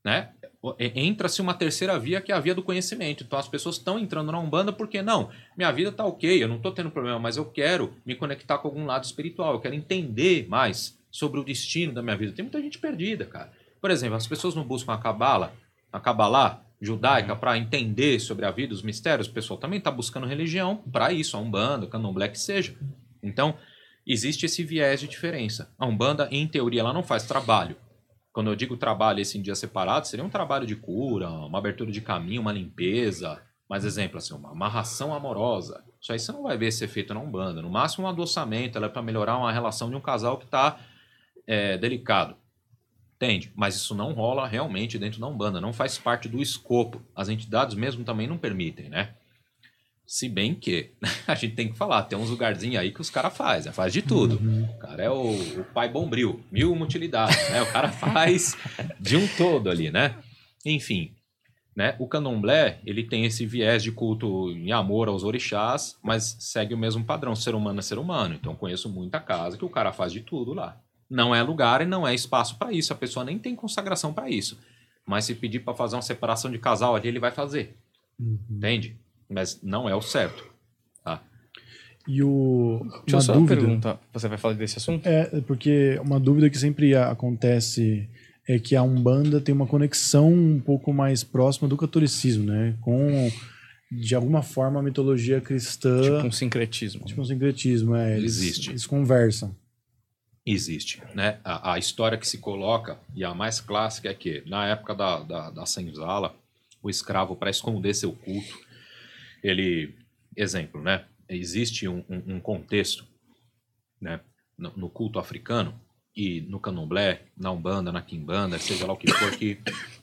né? Entra-se uma terceira via, que é a via do conhecimento. Então as pessoas estão entrando na Umbanda porque, não, minha vida está ok, eu não estou tendo problema, mas eu quero me conectar com algum lado espiritual, eu quero entender mais sobre o destino da minha vida. Tem muita gente perdida, cara. Por exemplo, as pessoas não buscam a Cabala, a Cabalá, judaica para entender sobre a vida, os mistérios, o pessoal também está buscando religião para isso, a Umbanda, o Candomblé que seja. Então, existe esse viés de diferença. A Umbanda, em teoria, ela não faz trabalho. Quando eu digo trabalho esse em dia separado, seria um trabalho de cura, uma abertura de caminho, uma limpeza. Mais exemplo, assim, uma amarração amorosa. Isso aí você não vai ver esse efeito na Umbanda. No máximo um adoçamento, ela é para melhorar uma relação de um casal que está é, delicado. Entende? Mas isso não rola realmente dentro da Umbanda, não faz parte do escopo. As entidades mesmo também não permitem, né? Se bem que [LAUGHS] a gente tem que falar, tem uns lugarzinhos aí que os caras fazem, né? faz de tudo. Uhum. O cara é o, o, pai bombril, mil utilidades, né? O cara [LAUGHS] faz de um todo ali, né? Enfim, né? O candomblé, ele tem esse viés de culto em amor aos orixás, mas segue o mesmo padrão, ser humano é ser humano. Então conheço muita casa que o cara faz de tudo lá. Não é lugar e não é espaço para isso. A pessoa nem tem consagração para isso. Mas se pedir para fazer uma separação de casal ali, ele vai fazer. Uhum. Entende? Mas não é o certo. Tá? E o. Deixa uma eu só dúvida, pergunta. Você vai falar desse assunto? É, porque uma dúvida que sempre acontece é que a Umbanda tem uma conexão um pouco mais próxima do catolicismo, né? Com, de alguma forma, a mitologia cristã. Tipo um sincretismo. Tipo um sincretismo, é. Eles, Existe. Eles conversam existe. Né? A, a, história que se coloca, e a mais clássica, é que na época da, da, da senzala, o escravo, para esconder seu culto, ele. Exemplo, né? Existe um, um, um contexto né? No, no, culto africano e no candomblé, na umbanda, na quimbanda, seja lá o que for, que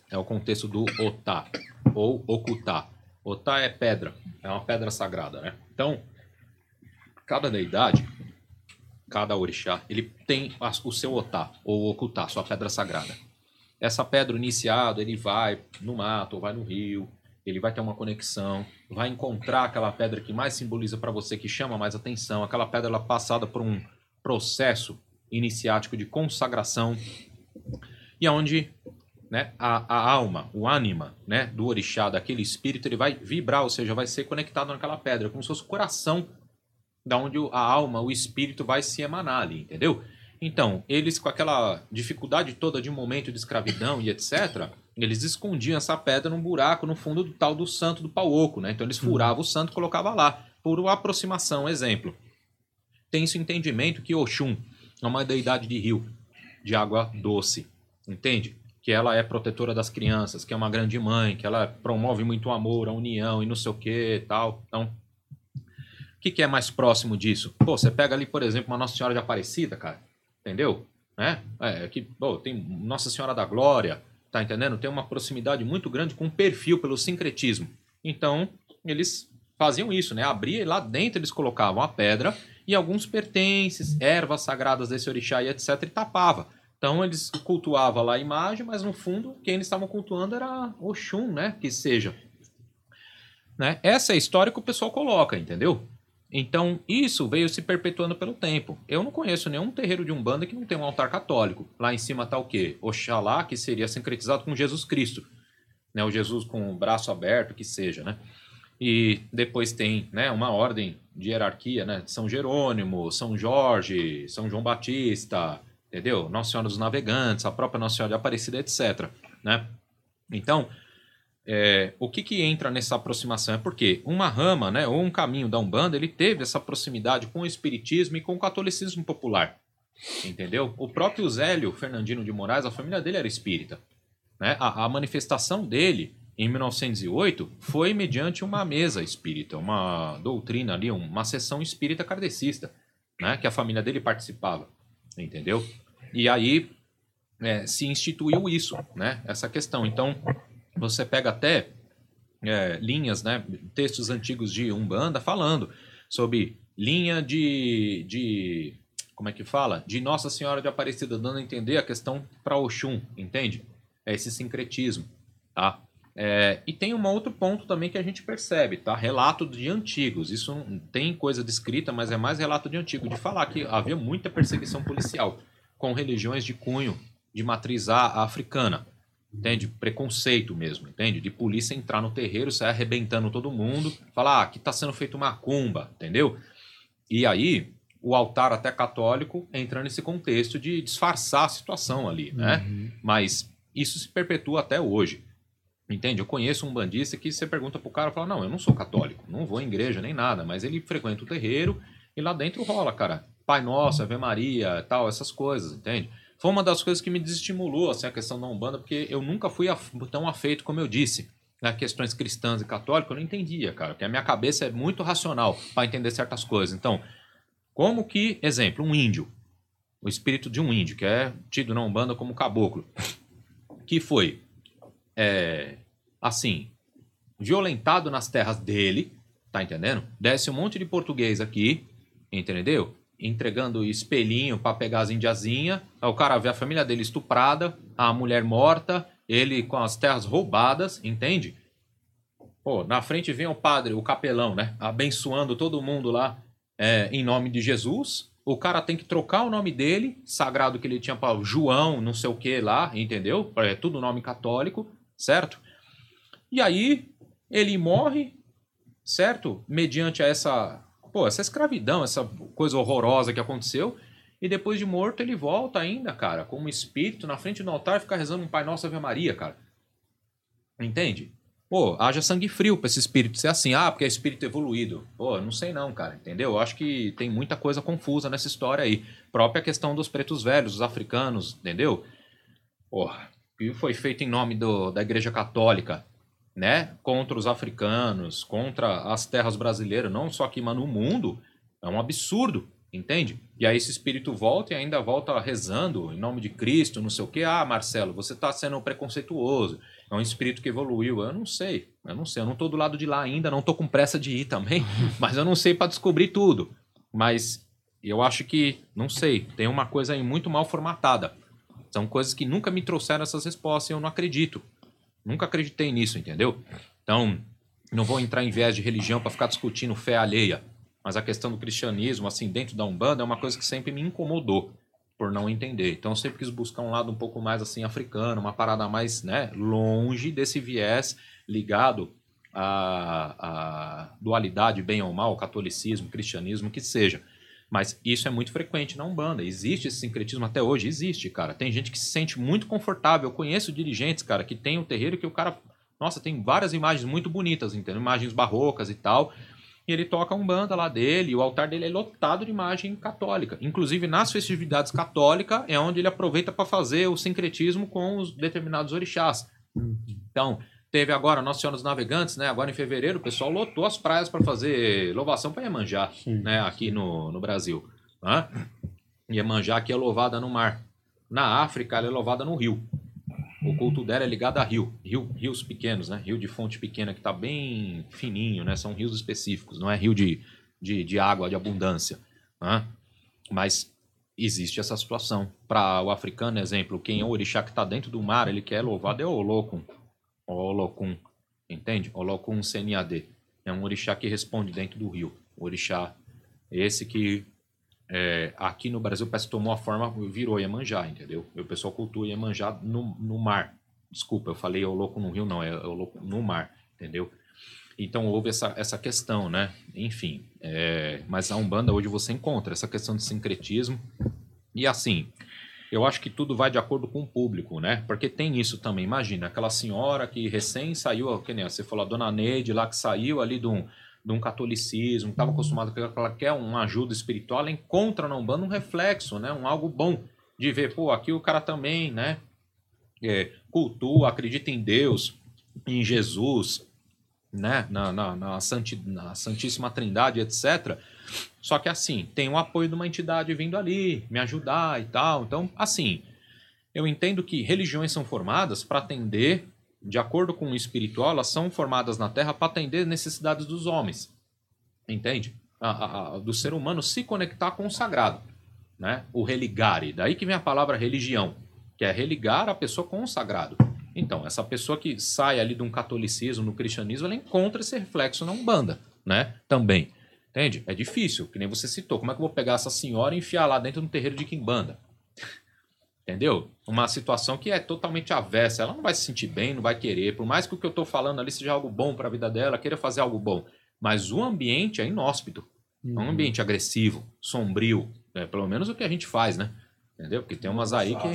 é o contexto do otá ou ocultá. Otá é pedra, é uma pedra sagrada, né? Então, cada deidade cada orixá, ele tem o seu otá, ou ocultá, sua pedra sagrada. Essa pedra, iniciado, ele vai no mato, ou vai no rio, ele vai ter uma conexão, vai encontrar aquela pedra que mais simboliza para você, que chama mais atenção, aquela pedra ela passada por um processo iniciático de consagração, e aonde né, a, a alma, o ânima né, do orixá, daquele espírito, ele vai vibrar, ou seja, vai ser conectado naquela pedra, como se fosse o coração da onde a alma, o espírito vai se emanar ali, entendeu? Então, eles com aquela dificuldade toda de um momento de escravidão e etc., eles escondiam essa pedra num buraco no fundo do tal do santo do pau oco, né? Então eles uhum. furavam o santo e colocavam lá, por uma aproximação, exemplo. Tem esse entendimento que Oxum é uma deidade de rio, de água doce, entende? Que ela é protetora das crianças, que é uma grande mãe, que ela promove muito amor, a união e não sei o que tal. Então, o que, que é mais próximo disso? Pô, você pega ali, por exemplo, uma Nossa Senhora de Aparecida, cara. Entendeu? Né? É, que, pô, tem Nossa Senhora da Glória, tá entendendo? Tem uma proximidade muito grande com o perfil pelo sincretismo. Então, eles faziam isso, né? Abria e lá dentro eles colocavam a pedra e alguns pertences, ervas sagradas desse orixá e etc. e tapava. Então eles cultuavam lá a imagem, mas no fundo quem eles estavam cultuando era Oxum, né? Que seja. Né? Essa é a história que o pessoal coloca, entendeu? Então, isso veio se perpetuando pelo tempo. Eu não conheço nenhum terreiro de Umbanda que não tem um altar católico. Lá em cima está o quê? Oxalá, que seria sincretizado com Jesus Cristo. Né? O Jesus com o braço aberto, que seja, né? E depois tem né, uma ordem de hierarquia, né? São Jerônimo, São Jorge, São João Batista, entendeu? Nossa Senhora dos Navegantes, a própria Nossa Senhora de Aparecida, etc. Né? Então, é, o que, que entra nessa aproximação? É porque uma rama, né, ou um caminho da Umbanda, ele teve essa proximidade com o Espiritismo e com o catolicismo popular. Entendeu? O próprio Zélio Fernandino de Moraes, a família dele era espírita. Né? A, a manifestação dele, em 1908, foi mediante uma mesa espírita, uma doutrina ali, uma sessão espírita kardecista, né? que a família dele participava. Entendeu? E aí é, se instituiu isso, né? essa questão. Então, você pega até é, linhas, né, textos antigos de Umbanda falando sobre linha de, de como é que fala? De Nossa Senhora de Aparecida, dando a entender a questão para Oxum, entende? É esse sincretismo, tá? É, e tem um outro ponto também que a gente percebe, tá? Relato de antigos. Isso tem coisa descrita, mas é mais relato de antigo, de falar que havia muita perseguição policial com religiões de cunho de matriz africana entende? Preconceito mesmo, entende? De polícia entrar no terreiro, sair arrebentando todo mundo, falar, ah, aqui está sendo feito macumba, entendeu? E aí, o altar até católico entra nesse contexto de disfarçar a situação ali, né? Uhum. Mas isso se perpetua até hoje. Entende? Eu conheço um bandista que você pergunta pro cara, fala, não, eu não sou católico, não vou em igreja nem nada, mas ele frequenta o terreiro e lá dentro rola, cara. Pai Nosso, Ave Maria, tal, essas coisas, entende? Foi uma das coisas que me desestimulou assim, a questão da Umbanda, porque eu nunca fui af tão afeito como eu disse. Né, questões cristãs e católicas, eu não entendia, cara, porque a minha cabeça é muito racional para entender certas coisas. Então, como que, exemplo, um índio, o espírito de um índio, que é tido na Umbanda como caboclo, que foi, é, assim, violentado nas terras dele, tá entendendo? Desce um monte de português aqui, entendeu? Entregando espelhinho para pegar as indiazinhas. Aí o cara vê a família dele estuprada, a mulher morta, ele com as terras roubadas, entende? Pô, na frente vem o padre, o capelão, né? Abençoando todo mundo lá é, em nome de Jesus. O cara tem que trocar o nome dele, sagrado que ele tinha para João, não sei o que lá, entendeu? É tudo nome católico, certo? E aí ele morre, certo? Mediante essa Pô, essa escravidão, essa coisa horrorosa que aconteceu. E depois de morto, ele volta ainda, cara, como espírito na frente do altar e fica rezando um Pai Nosso Ave Maria, cara. Entende? Pô, haja sangue frio pra esse espírito ser assim. Ah, porque é espírito evoluído. Pô, não sei não, cara, entendeu? Eu acho que tem muita coisa confusa nessa história aí. Própria questão dos pretos velhos, dos africanos, entendeu? Porra, que foi feito em nome do, da Igreja Católica né, contra os africanos, contra as terras brasileiras, não só aqui, mas no mundo, é um absurdo, entende? E aí esse espírito volta e ainda volta rezando em nome de Cristo, não sei o quê. Ah, Marcelo, você está sendo preconceituoso. É um espírito que evoluiu. Eu não sei, eu não sei. Eu não estou do lado de lá ainda, não estou com pressa de ir também, [LAUGHS] mas eu não sei para descobrir tudo. Mas eu acho que, não sei, tem uma coisa aí muito mal formatada. São coisas que nunca me trouxeram essas respostas e eu não acredito. Nunca acreditei nisso, entendeu? Então, não vou entrar em viés de religião para ficar discutindo fé alheia. Mas a questão do cristianismo, assim, dentro da Umbanda, é uma coisa que sempre me incomodou por não entender. Então, eu sempre quis buscar um lado um pouco mais, assim, africano, uma parada mais, né, longe desse viés ligado à, à dualidade, bem ou mal, catolicismo, cristianismo, que seja. Mas isso é muito frequente na Umbanda. Existe esse sincretismo até hoje? Existe, cara. Tem gente que se sente muito confortável. Eu conheço dirigentes, cara, que tem um terreiro que o cara. Nossa, tem várias imagens muito bonitas, entendeu? Imagens barrocas e tal. E ele toca Umbanda lá dele, e o altar dele é lotado de imagem católica. Inclusive, nas festividades católicas, é onde ele aproveita para fazer o sincretismo com os determinados orixás. Uhum. Então, Teve agora Nossa Senhora dos Navegantes, né? Agora em fevereiro, o pessoal lotou as praias para fazer louvação para Iemanjá, Sim. né? Aqui no, no Brasil. Né? Iemanjá aqui é louvada no mar. Na África, ela é louvada no rio. O culto dela é ligado a rio. rio rios pequenos, né? Rio de fonte pequena que está bem fininho, né? São rios específicos, não é rio de, de, de água, de abundância. Né? Mas existe essa situação. Para o africano, exemplo, quem é o orixá que está dentro do mar, ele quer louvado é o louco Olokun, entende? Olokun CNAD. É um orixá que responde dentro do rio. O orixá esse que é, aqui no Brasil parece que tomou a forma, virou Iemanjá, entendeu? o pessoal cultua Iemanjá no, no mar. Desculpa, eu falei Olokun no rio, não, é Olokun no mar, entendeu? Então houve essa, essa questão, né? Enfim, é, mas a Umbanda hoje você encontra essa questão de sincretismo. E assim, eu acho que tudo vai de acordo com o público, né? Porque tem isso também. Imagina, aquela senhora que recém saiu, que nem você falou, a dona Neide lá que saiu ali de um, de um catolicismo, estava acostumada com ela quer uma ajuda espiritual, ela encontra na Umbanda um reflexo, né? Um algo bom de ver, pô, aqui o cara também, né? É, cultua, acredita em Deus, em Jesus, né? Na, na, na, Santi, na Santíssima Trindade, etc. Só que assim, tem o apoio de uma entidade vindo ali, me ajudar e tal. Então, assim, eu entendo que religiões são formadas para atender, de acordo com o espiritual, elas são formadas na Terra para atender necessidades dos homens. Entende? A, a, a, do ser humano se conectar com o sagrado. Né? O religare. Daí que vem a palavra religião, que é religar a pessoa com o sagrado. Então, essa pessoa que sai ali de um catolicismo, no cristianismo, ela encontra esse reflexo na Umbanda, né? Também. Entende? É difícil, que nem você citou. Como é que eu vou pegar essa senhora e enfiar lá dentro do terreiro de Quimbanda? Entendeu? Uma situação que é totalmente avessa. Ela não vai se sentir bem, não vai querer. Por mais que o que eu estou falando ali seja algo bom para a vida dela, queira fazer algo bom. Mas o ambiente é inóspito. Uhum. É um uhum. ambiente agressivo, sombrio. É pelo menos o que a gente faz, né? Entendeu? Porque tem umas aí que.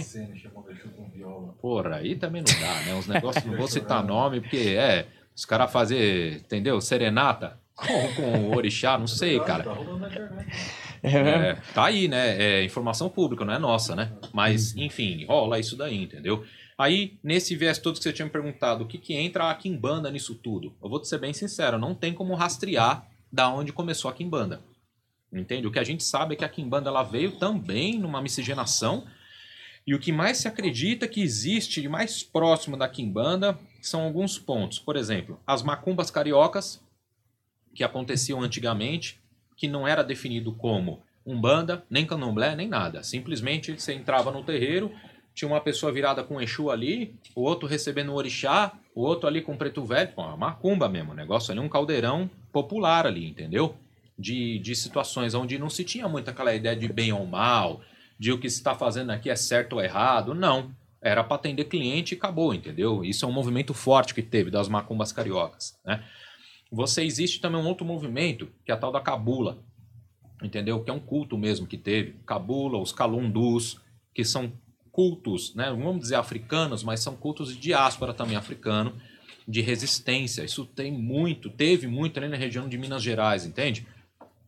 Porra, aí também não dá, né? Uns negócios, não vou [LAUGHS] citar nome, porque é. Os caras fazer, entendeu? Serenata [LAUGHS] com, com o orixá, não sei, cara. É, é, tá aí, né? É informação pública, não é nossa, né? Mas, enfim, rola isso daí, entendeu? Aí, nesse viés todo que você tinha me perguntado, o que, que entra a Kimbanda nisso tudo? Eu vou te ser bem sincero, não tem como rastrear da onde começou a Kimbanda. Entende? O que a gente sabe é que a Kimbanda ela veio também numa miscigenação e o que mais se acredita que existe mais próximo da Kimbanda são alguns pontos. Por exemplo, as macumbas cariocas, que aconteciam antigamente, que não era definido como umbanda, nem candomblé, nem nada. Simplesmente você entrava no terreiro, tinha uma pessoa virada com Exu ali, o outro recebendo o orixá, o outro ali com preto velho, pô, uma macumba mesmo, o negócio ali, um caldeirão popular ali, entendeu? De, de situações onde não se tinha muito aquela ideia de bem ou mal, de o que se está fazendo aqui é certo ou errado, não. Era para atender cliente e acabou, entendeu? Isso é um movimento forte que teve das macumbas cariocas, né? Você existe também um outro movimento, que é a tal da cabula, entendeu? Que é um culto mesmo que teve. Cabula, os calundus, que são cultos, né? Vamos dizer africanos, mas são cultos de diáspora também africano, de resistência. Isso tem muito, teve muito ali na região de Minas Gerais, entende?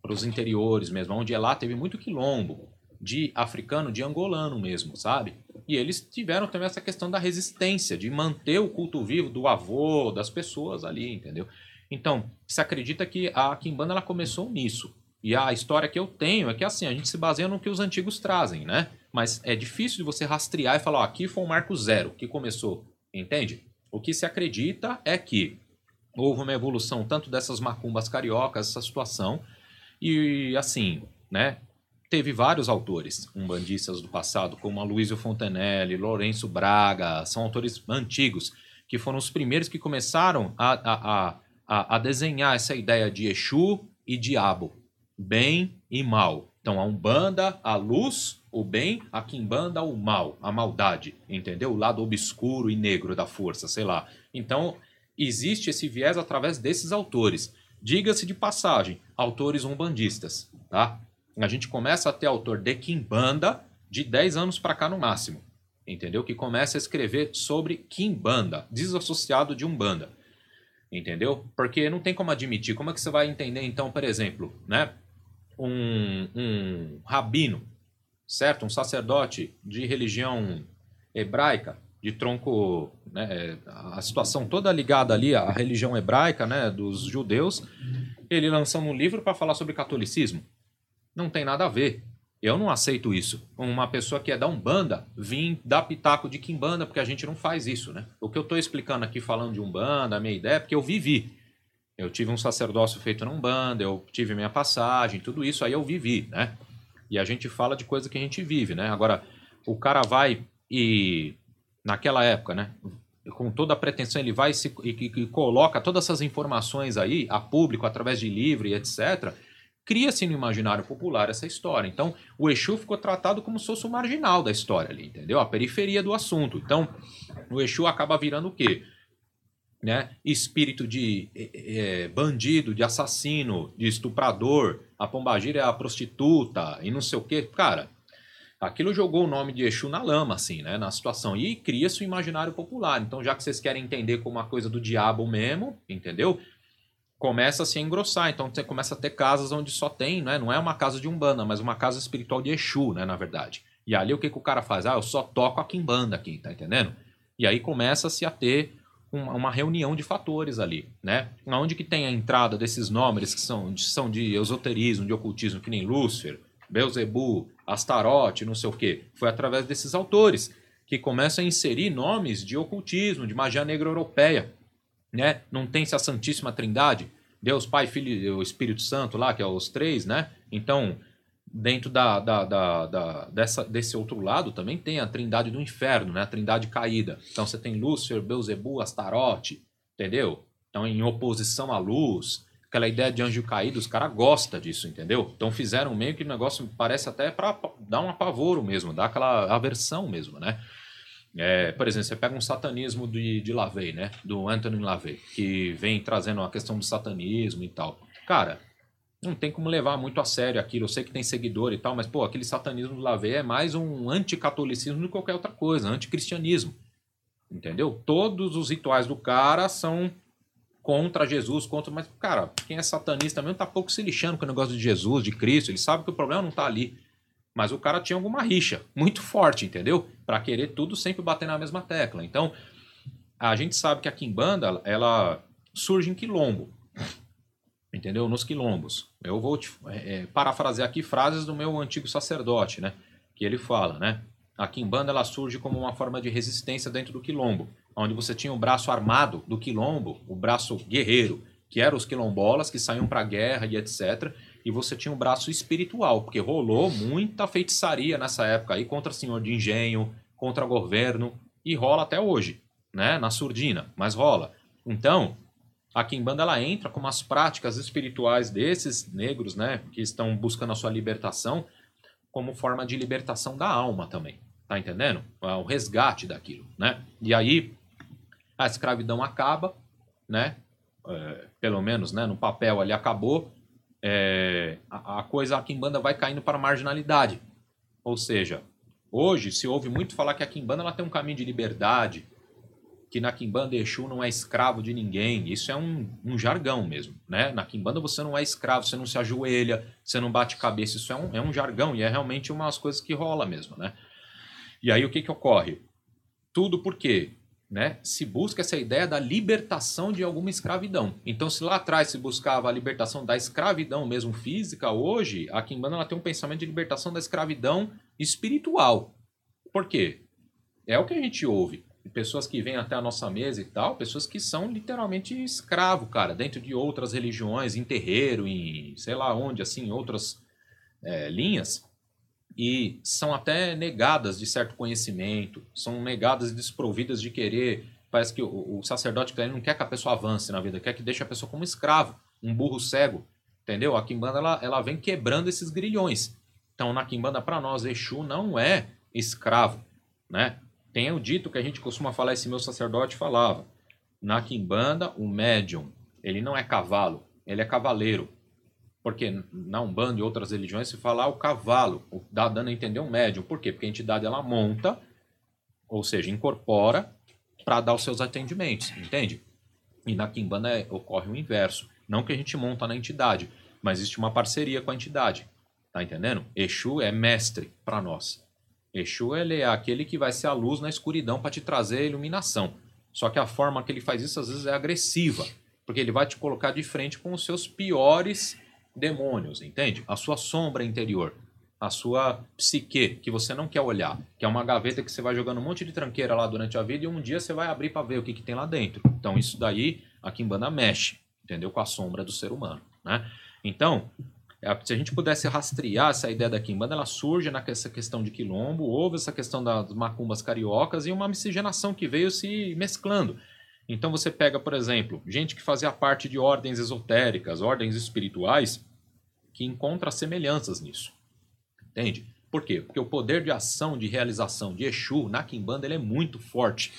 Para os interiores mesmo, onde lá teve muito quilombo de africano, de angolano mesmo, sabe? E eles tiveram também essa questão da resistência, de manter o culto vivo do avô, das pessoas ali, entendeu? Então, se acredita que a Kimbanda ela começou nisso. E a história que eu tenho é que assim, a gente se baseia no que os antigos trazem, né? Mas é difícil de você rastrear e falar, ó, aqui foi um marco zero que começou, entende? O que se acredita é que houve uma evolução tanto dessas macumbas cariocas, essa situação, e assim, né? Teve vários autores umbandistas do passado, como Aloysio Fontenelle, Lourenço Braga, são autores antigos, que foram os primeiros que começaram a, a, a a, desenhar essa ideia de Exu e diabo, bem e mal. Então, a Umbanda, a luz, o bem, a Kimbanda, o mal, a maldade, entendeu? O lado obscuro e negro da força, sei lá. Então, existe esse viés através desses autores. Diga-se de passagem, autores umbandistas, tá? A gente começa a ter autor de Kimbanda de 10 anos para cá no máximo, entendeu? Que começa a escrever sobre Kimbanda, desassociado de Umbanda entendeu? Porque não tem como admitir. Como é que você vai entender, então, por exemplo, né? Um, um rabino, certo? Um sacerdote de religião hebraica, de tronco, né? a situação toda ligada ali à religião hebraica, né? Dos judeus, ele lançando um livro para falar sobre catolicismo. Não tem nada a ver. Eu não aceito isso. Uma pessoa que é da Umbanda vir dar pitaco de Kimbanda, porque a gente não faz isso, né? O que eu estou explicando aqui falando de Umbanda, a minha ideia, é porque eu vivi. Eu tive um sacerdócio feito na Umbanda, eu tive minha passagem, tudo isso aí eu vivi, né? E a gente fala de coisa que a gente vive, né? Agora, o cara vai e, naquela época, né? Com toda a pretensão, ele vai se, e, e, coloca todas essas informações aí a público através de livro e etc cria-se no imaginário popular essa história. Então, o Exu ficou tratado como se fosse o marginal da história ali, entendeu? A periferia do assunto. Então, o Exu acaba virando o quê? Né? Espírito de é, bandido, de assassino, de estuprador, a pombagira é a prostituta e não sei o quê. Cara, Aquilo jogou o nome de Exu na lama, assim, né? Na situação. E cria-se o imaginário popular. Então, já que vocês querem entender como uma coisa do diabo mesmo, entendeu? Começa a se engrossar. Então, você começa a ter casas onde só tem, né? Não é uma casa de Umbanda, mas uma casa espiritual de Exu, né? Na verdade. E ali o que, que o cara faz? Ah, eu só toco a Kimbanda aqui, tá entendendo? E aí começa-se a ter uma, reunião de fatores ali, né? Onde que tem a entrada desses nomes que são, são de esoterismo, de ocultismo, que nem Lúcifer, Beelzebub, Astarote, não sei o quê. Foi através desses autores que começam a inserir nomes de ocultismo, de magia negra europeia, né? Não tem-se a Santíssima Trindade, Deus Pai, Filho e Espírito Santo lá, que é os três, né? Então, dentro da, da, da, da, dessa, desse outro lado também tem a trindade do inferno, né? A trindade caída. Então você tem Lúcifer, Beuzebu, Astarote, entendeu? Então em oposição à luz, aquela ideia de anjo caído, os caras gostam disso, entendeu? Então fizeram meio que o negócio parece até para dar um apavoro mesmo, dar aquela aversão mesmo, né? É, por exemplo, você pega um satanismo de, de Lavey, né? Do Anthony Lavey, que vem trazendo a questão do satanismo e tal. Cara, não tem como levar muito a sério aquilo. Eu sei que tem seguidor e tal, mas, pô, aquele satanismo do Lavey é mais um anticatolicismo do que qualquer outra coisa, anticristianismo. Entendeu? Todos os rituais do cara são contra Jesus, contra. Mas, cara, quem é satanista mesmo tá pouco se lixando com o negócio de Jesus, de Cristo. Ele sabe que o problema não tá ali. Mas o cara tinha alguma rixa muito forte, entendeu? Para querer tudo sempre bater na mesma tecla. Então, a gente sabe que a Kimbanda, ela surge em quilombo entendeu? Nos quilombos. Eu vou te, é, é, parafrasear aqui frases do meu antigo sacerdote, né? Que ele fala, né? A quimbanda ela surge como uma forma de resistência dentro do quilombo, onde você tinha o braço armado do quilombo, o braço guerreiro, que eram os quilombolas que saíam para a guerra e etc. E você tinha o braço espiritual, porque rolou muita feitiçaria nessa época aí contra senhor de engenho, contra governo, e rola até hoje, né? Na surdina, mas rola. Então, a Kimbanda ela entra com umas práticas espirituais desses negros, né, que estão buscando a sua libertação, como forma de libertação da alma também. Tá entendendo? É o resgate daquilo, né? E aí a escravidão acaba, né? É, pelo menos, né, no papel ali acabou. É, a, a coisa a Kimbanda vai caindo para a marginalidade. Ou seja, hoje se ouve muito falar que a Kimbanda ela tem um caminho de liberdade, que na Kimbanda Exu não é escravo de ninguém. Isso é um, um jargão mesmo, né? Na Kimbanda você não é escravo, você não se ajoelha, você não bate cabeça. Isso é um, é um jargão e é realmente umas coisas que rola mesmo, né? E aí o que que ocorre? Tudo porque né, se busca essa ideia da libertação de alguma escravidão. Então, se lá atrás se buscava a libertação da escravidão mesmo física, hoje a Kimbanda ela tem um pensamento de libertação da escravidão espiritual. Por quê? É o que a gente ouve pessoas que vêm até a nossa mesa e tal, pessoas que são literalmente escravo, cara, dentro de outras religiões, em terreiro, em sei lá onde, assim, outras é, linhas, e são até negadas de certo conhecimento, são negadas e desprovidas de querer. Parece que o, o sacerdote não quer que a pessoa avance na vida, quer que deixe a pessoa como escravo, um burro cego, entendeu? A Kimbanda ela, ela vem quebrando esses grilhões. Então, na Kimbanda, para nós, Exu não é escravo, né? Tem o dito que a gente costuma falar, esse meu sacerdote falava. Na quimbanda, o médium, ele não é cavalo, ele é cavaleiro. Porque na Umbanda e outras religiões se fala ah, o cavalo, dá dando a entender um médium. Por quê? Porque a entidade ela monta, ou seja, incorpora para dar os seus atendimentos, entende? E na Kimbanda é, ocorre o inverso. Não que a gente monta na entidade, mas existe uma parceria com a entidade. Tá entendendo? Exu é mestre para nós. Exu ele é aquele que vai ser a luz na escuridão para te trazer a iluminação. Só que a forma que ele faz isso às vezes é agressiva, porque ele vai te colocar de frente com os seus piores demônios, entende? A sua sombra interior, a sua psique que você não quer olhar, que é uma gaveta que você vai jogando um monte de tranqueira lá durante a vida e um dia você vai abrir para ver o que, que tem lá dentro. Então isso daí a Kimbanda mexe, entendeu? Com a sombra do ser humano, né? Então, é, se a gente pudesse rastrear essa ideia da quimbanda, ela surge nessa questão de quilombo, houve essa questão das macumbas cariocas e uma miscigenação que veio se mesclando. Então você pega, por exemplo, gente que fazia parte de ordens esotéricas, ordens espirituais, que encontra semelhanças nisso. Entende? Por quê? Porque o poder de ação, de realização de Exu na Kimbanda ele é muito forte.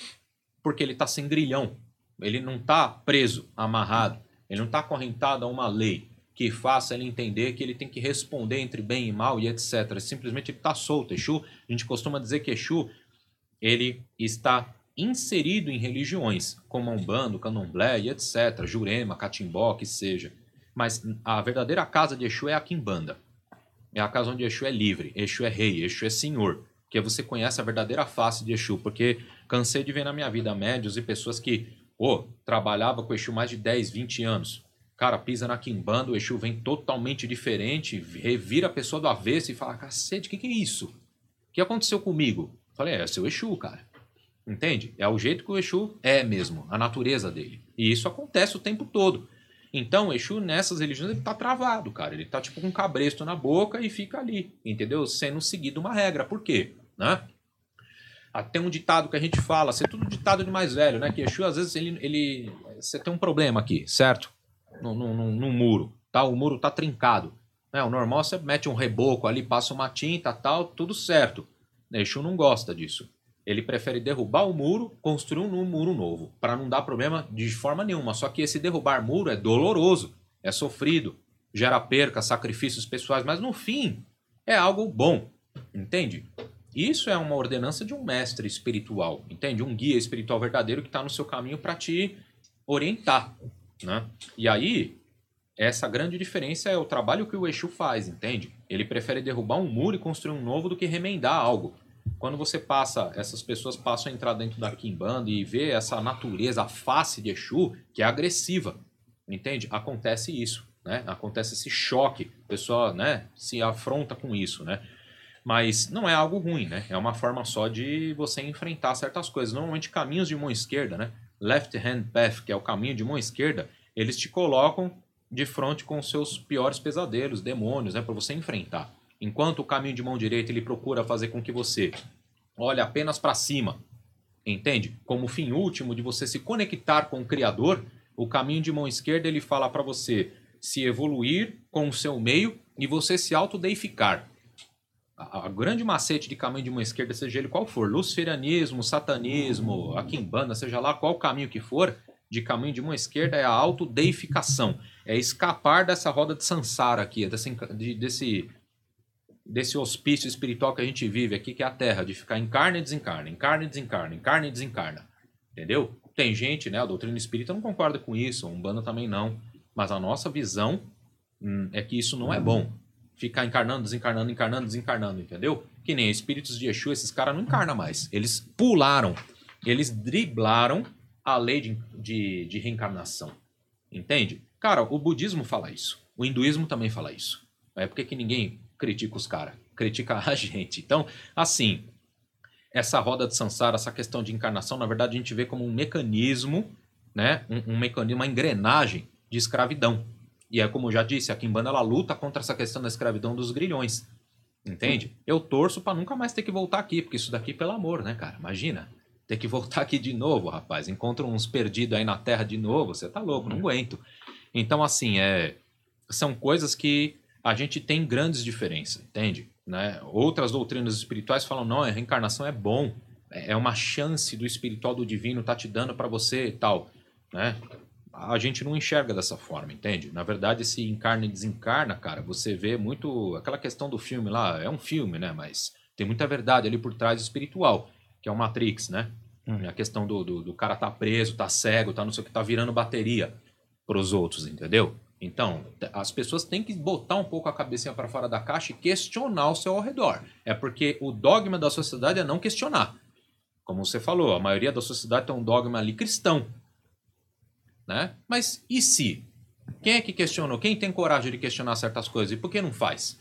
Porque ele está sem grilhão. Ele não está preso, amarrado. Ele não está acorrentado a uma lei que faça ele entender que ele tem que responder entre bem e mal e etc. Simplesmente ele está solto. Exu, a gente costuma dizer que Exu, ele está inserido em religiões, como a Umbanda, Candomblé e etc., Jurema, Catimbó, que seja. Mas a verdadeira casa de Exu é a Quimbanda. É a casa onde Exu é livre, Exu é rei, Exu é senhor. Que você conhece a verdadeira face de Exu. Porque cansei de ver na minha vida médios e pessoas que, oh, trabalhava com Exu mais de 10, 20 anos. Cara, pisa na Quimbanda, o Exu vem totalmente diferente, revira a pessoa do avesso e fala, cacete, o que, que é isso? O que aconteceu comigo? Falei, é, é seu Exu, cara. Entende? É o jeito que o Exu é mesmo, a natureza dele. E isso acontece o tempo todo. Então, o Exu nessas religiões ele tá travado, cara. Ele tá tipo com um cabresto na boca e fica ali, entendeu? Sendo seguido uma regra. Por quê? Né? Um ditado que a gente fala, ser tudo ditado de mais velho, né? Que Exu, às vezes, ele, ele. Você tem um problema aqui, certo? No, no, no, no muro. Tá? O muro tá trincado. Né? O normal você mete um reboco ali, passa uma tinta tal, tudo certo. Exu não gosta disso. Ele prefere derrubar o muro, construir um muro novo, para não dar problema de forma nenhuma. Só que esse derrubar muro é doloroso, é sofrido, gera perca, sacrifícios pessoais, mas no fim é algo bom, entende? Isso é uma ordenança de um mestre espiritual, entende? Um guia espiritual verdadeiro que está no seu caminho para te orientar, né? E aí, essa grande diferença é o trabalho que o Exu faz, entende? Ele prefere derrubar um muro e construir um novo do que remendar algo. Quando você passa, essas pessoas passam a entrar dentro da Kimbanda e ver essa natureza, a face de Exu, que é agressiva, entende? Acontece isso, né? Acontece esse choque, a pessoa, né, se afronta com isso, né? Mas não é algo ruim, né? É uma forma só de você enfrentar certas coisas. Normalmente caminhos de mão esquerda, né? Left hand path, que é o caminho de mão esquerda, eles te colocam de frente com os seus piores pesadelos, demônios, né, para você enfrentar. Enquanto o caminho de mão direita ele procura fazer com que você olhe apenas para cima, entende? Como fim último de você se conectar com o Criador, o caminho de mão esquerda ele fala para você se evoluir com o seu meio e você se autodeificar. A, a grande macete de caminho de mão esquerda, seja ele qual for, luciferianismo, satanismo, a quimbanda, seja lá qual caminho que for, de caminho de mão esquerda é a autodeificação. É escapar dessa roda de sansara aqui, desse, desse desse hospício espiritual que a gente vive aqui, que é a Terra, de ficar encarna e desencarna, encarna e desencarna, encarna e desencarna. Entendeu? Tem gente, né? A doutrina espírita não concorda com isso, a Umbanda também não. Mas a nossa visão hum, é que isso não é bom. Ficar encarnando, desencarnando, encarnando, desencarnando, entendeu? Que nem espíritos de Exu, esses caras não encarnam mais. Eles pularam, eles driblaram a lei de, de, de reencarnação. Entende? Cara, o budismo fala isso. O hinduísmo também fala isso. É porque que ninguém critica os caras, critica a [LAUGHS] gente. Então, assim, essa roda de Sansara, essa questão de encarnação, na verdade a gente vê como um mecanismo, né, um, um mecanismo, uma engrenagem de escravidão. E é como eu já disse, a Kimbanda ela luta contra essa questão da escravidão dos grilhões. Entende? Eu torço para nunca mais ter que voltar aqui, porque isso daqui, pelo amor, né, cara? Imagina. Ter que voltar aqui de novo, rapaz. Encontra uns perdidos aí na terra de novo, você tá louco, não aguento. Então, assim, é, são coisas que a gente tem grandes diferenças, entende? Né? Outras doutrinas espirituais falam, não, a reencarnação é bom, é, é uma chance do espiritual do divino tá te dando para você e tal, né? A gente não enxerga dessa forma, entende? Na verdade, se encarna e desencarna, cara, você vê muito aquela questão do filme lá, é um filme, né? Mas tem muita verdade ali por trás espiritual, que é o Matrix, né? Hum. A questão do, do, do, cara tá preso, tá cego, tá não sei o que, tá virando bateria pros outros, entendeu? Então, as pessoas têm que botar um pouco a cabecinha para fora da caixa e questionar o seu ao redor. É porque o dogma da sociedade é não questionar. Como você falou, a maioria da sociedade tem um dogma ali cristão. Né? Mas e se? Quem é que questionou? Quem tem coragem de questionar certas coisas? E por que não faz?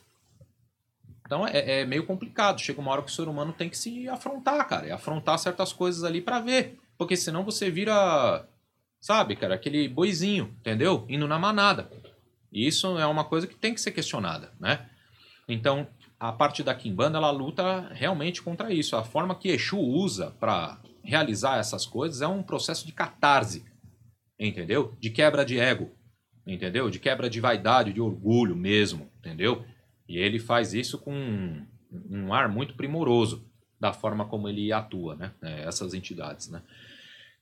Então é, é meio complicado. Chega uma hora que o ser humano tem que se afrontar, cara. E afrontar certas coisas ali para ver. Porque senão você vira Sabe, cara? Aquele boizinho, entendeu? Indo na manada. E isso é uma coisa que tem que ser questionada, né? Então, a parte da Kimbanda, ela luta realmente contra isso. A forma que Exu usa para realizar essas coisas é um processo de catarse, entendeu? De quebra de ego, entendeu? De quebra de vaidade, de orgulho mesmo, entendeu? E ele faz isso com um, um ar muito primoroso da forma como ele atua, né? É, essas entidades, né?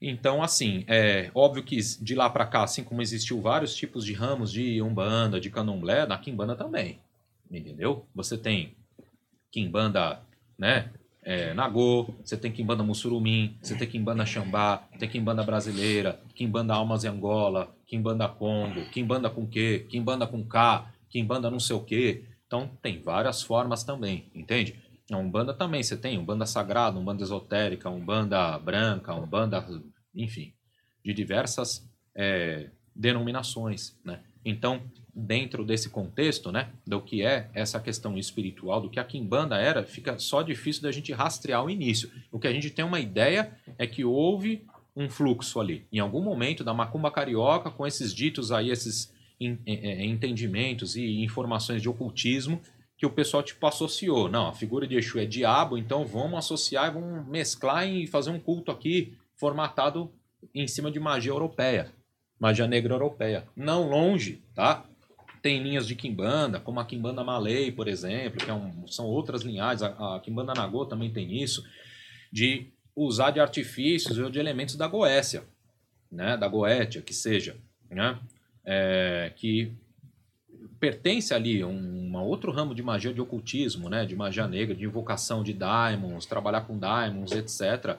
Então, assim, é óbvio que de lá para cá, assim como existiu vários tipos de ramos de umbanda, de candomblé, na quimbanda também, entendeu? Você tem quimbanda, né, é, Nagô, você tem quimbanda Mussurumim, você tem quimbanda Xambá, tem quimbanda brasileira, quimbanda Almas em Angola, quimbanda Congo, quimbanda com quê, quimbanda com K, quimbanda não sei o quê. Então, tem várias formas também, entende? A Umbanda também, você tem Umbanda Sagrada, Umbanda Esotérica, Umbanda Branca, Umbanda enfim, de diversas é, denominações, né? Então, dentro desse contexto, né, do que é essa questão espiritual, do que a Kimbanda era, fica só difícil da gente rastrear o início. O que a gente tem uma ideia é que houve um fluxo ali, em algum momento da macumba carioca, com esses ditos aí, esses entendimentos e informações de ocultismo que o pessoal tipo associou. Não, a figura de Exu é diabo, então vamos associar vamos mesclar e fazer um culto aqui formatado em cima de magia europeia, magia negra europeia. Não longe, tá? Tem linhas de Kimbanda, como a Kimbanda Malay, por exemplo, que é um, são outras linhagens. A, a Kimbanda Nagô também tem isso, de usar de artifícios ou de elementos da Goécia, né? da Goétia, que seja, né? É, que pertence ali a um outro ramo de magia de ocultismo, né? de magia negra, de invocação de daimons, trabalhar com daimons, etc.,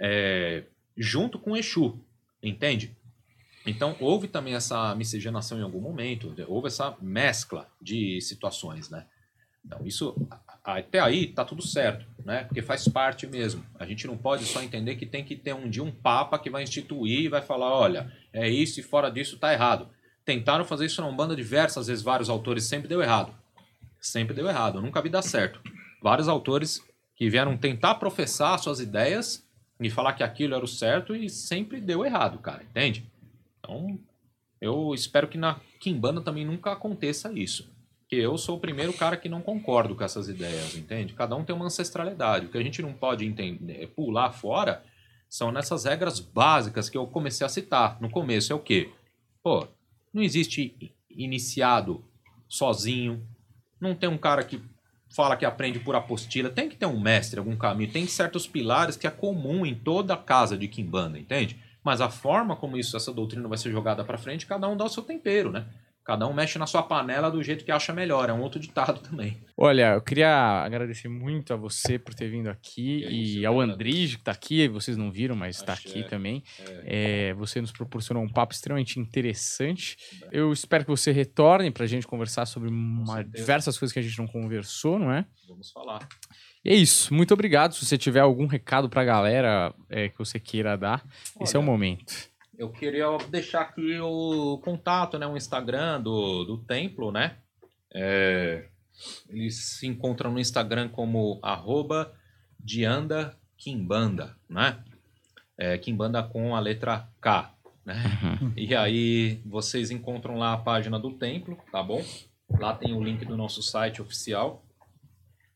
é, junto com Exu, entende? Então, houve também essa miscigenação em algum momento, houve essa mescla de situações, né? Então, isso, até aí, tá tudo certo, né? Porque faz parte mesmo. A gente não pode só entender que tem que ter um dia um papa que vai instituir e vai falar, olha, é isso e fora disso tá errado. Tentaram fazer isso na Umbanda diversas vezes, vários autores, sempre deu errado. Sempre deu errado, nunca vi dar certo. Vários autores que vieram tentar professar suas ideias e falar que aquilo era o certo e sempre deu errado, cara, entende? Então, eu espero que na Kimbanda também nunca aconteça isso. Que eu sou o primeiro cara que não concordo com essas ideias, entende? Cada um tem uma ancestralidade. O que a gente não pode entender, pular fora são nessas regras básicas que eu comecei a citar. No começo é o quê? Pô, não existe iniciado sozinho. Não tem um cara que fala que aprende por apostila, tem que ter um mestre, algum caminho, tem certos pilares que é comum em toda casa de Kimbanda, entende? Mas a forma como isso, essa doutrina vai ser jogada para frente, cada um dá o seu tempero, né? Cada um mexe na sua panela do jeito que acha melhor. É um outro ditado [LAUGHS] também. Olha, eu queria agradecer muito a você por ter vindo aqui e, e ao Andrige, que está aqui. Vocês não viram, mas está aqui é. também. É. É, você nos proporcionou um papo extremamente interessante. Eu espero que você retorne para a gente conversar sobre uma, diversas coisas que a gente não conversou, não é? Vamos falar. E é isso. Muito obrigado. Se você tiver algum recado para a galera é, que você queira dar, Olha, esse é o momento eu queria deixar aqui o contato, né, o Instagram do, do templo, né? É, eles se encontram no Instagram como arroba Dianda Kimbanda, né? É, Kimbanda com a letra K, né? Uhum. E aí vocês encontram lá a página do templo, tá bom? Lá tem o link do nosso site oficial,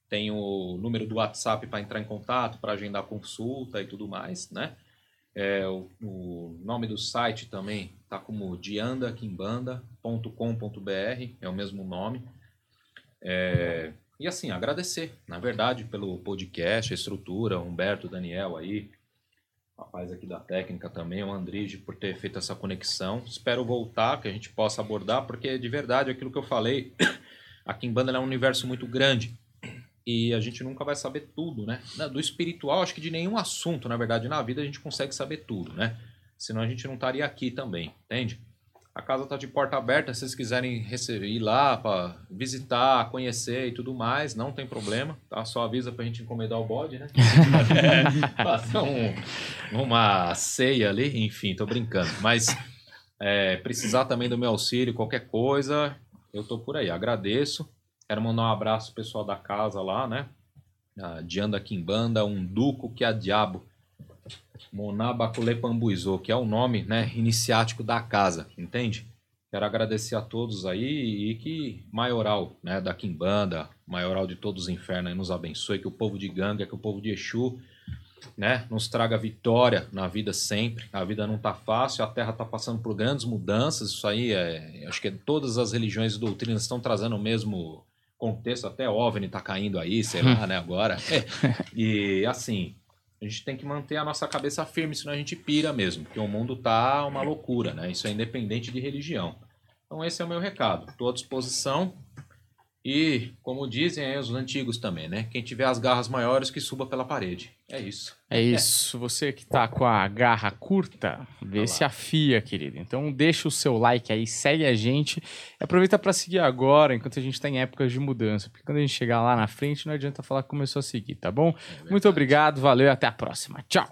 tem o número do WhatsApp para entrar em contato, para agendar consulta e tudo mais, né? É, o, o, nome do site também está como diandaquimbanda.com.br, é o mesmo nome. É, e assim, agradecer, na verdade, pelo podcast, a estrutura, Humberto, Daniel aí, rapaz aqui da técnica também, o Andrige, por ter feito essa conexão. Espero voltar, que a gente possa abordar, porque de verdade, aquilo que eu falei, [COUGHS] a Kimbanda é um universo muito grande e a gente nunca vai saber tudo, né? Do espiritual, acho que de nenhum assunto, na verdade, na vida a gente consegue saber tudo, né? Senão a gente não estaria aqui também, entende? A casa tá de porta aberta, se vocês quiserem receber, ir lá para visitar, conhecer e tudo mais, não tem problema, tá? Só avisa pra gente encomendar o bode, né? [LAUGHS] Fazer um, uma ceia ali, enfim, tô brincando. Mas é, precisar também do meu auxílio, qualquer coisa, eu tô por aí. Agradeço. Quero mandar um abraço pro pessoal da casa lá, né? A Dianda Kimbanda, um duco que é diabo. Monabacule Pambuizô, que é o nome né, iniciático da casa, entende? Quero agradecer a todos aí e que Maioral né, da Kimbanda, Maioral de todos os infernos, nos abençoe, que o povo de Ganga, que o povo de Exu né, nos traga vitória na vida sempre. A vida não está fácil, a Terra está passando por grandes mudanças. Isso aí, é, acho que todas as religiões e doutrinas estão trazendo o mesmo contexto, até OVNI tá caindo aí, sei lá, né, agora. É. [LAUGHS] E assim, a gente tem que manter a nossa cabeça firme, senão a gente pira mesmo, porque o mundo tá uma loucura, né? Isso é independente de religião. Então esse é o meu recado. Estou à disposição. E, como dizem aí os antigos também, né? Quem tiver as garras maiores que suba pela parede. É isso. É isso. Você que tá com a garra curta, vê Vai se afia, querido. Então deixa o seu like aí, segue a gente. Aproveita para seguir agora, enquanto a gente tá em épocas de mudança. Porque quando a gente chegar lá na frente, não adianta falar que começou a seguir, tá bom? Muito verdade. obrigado, valeu e até a próxima. Tchau.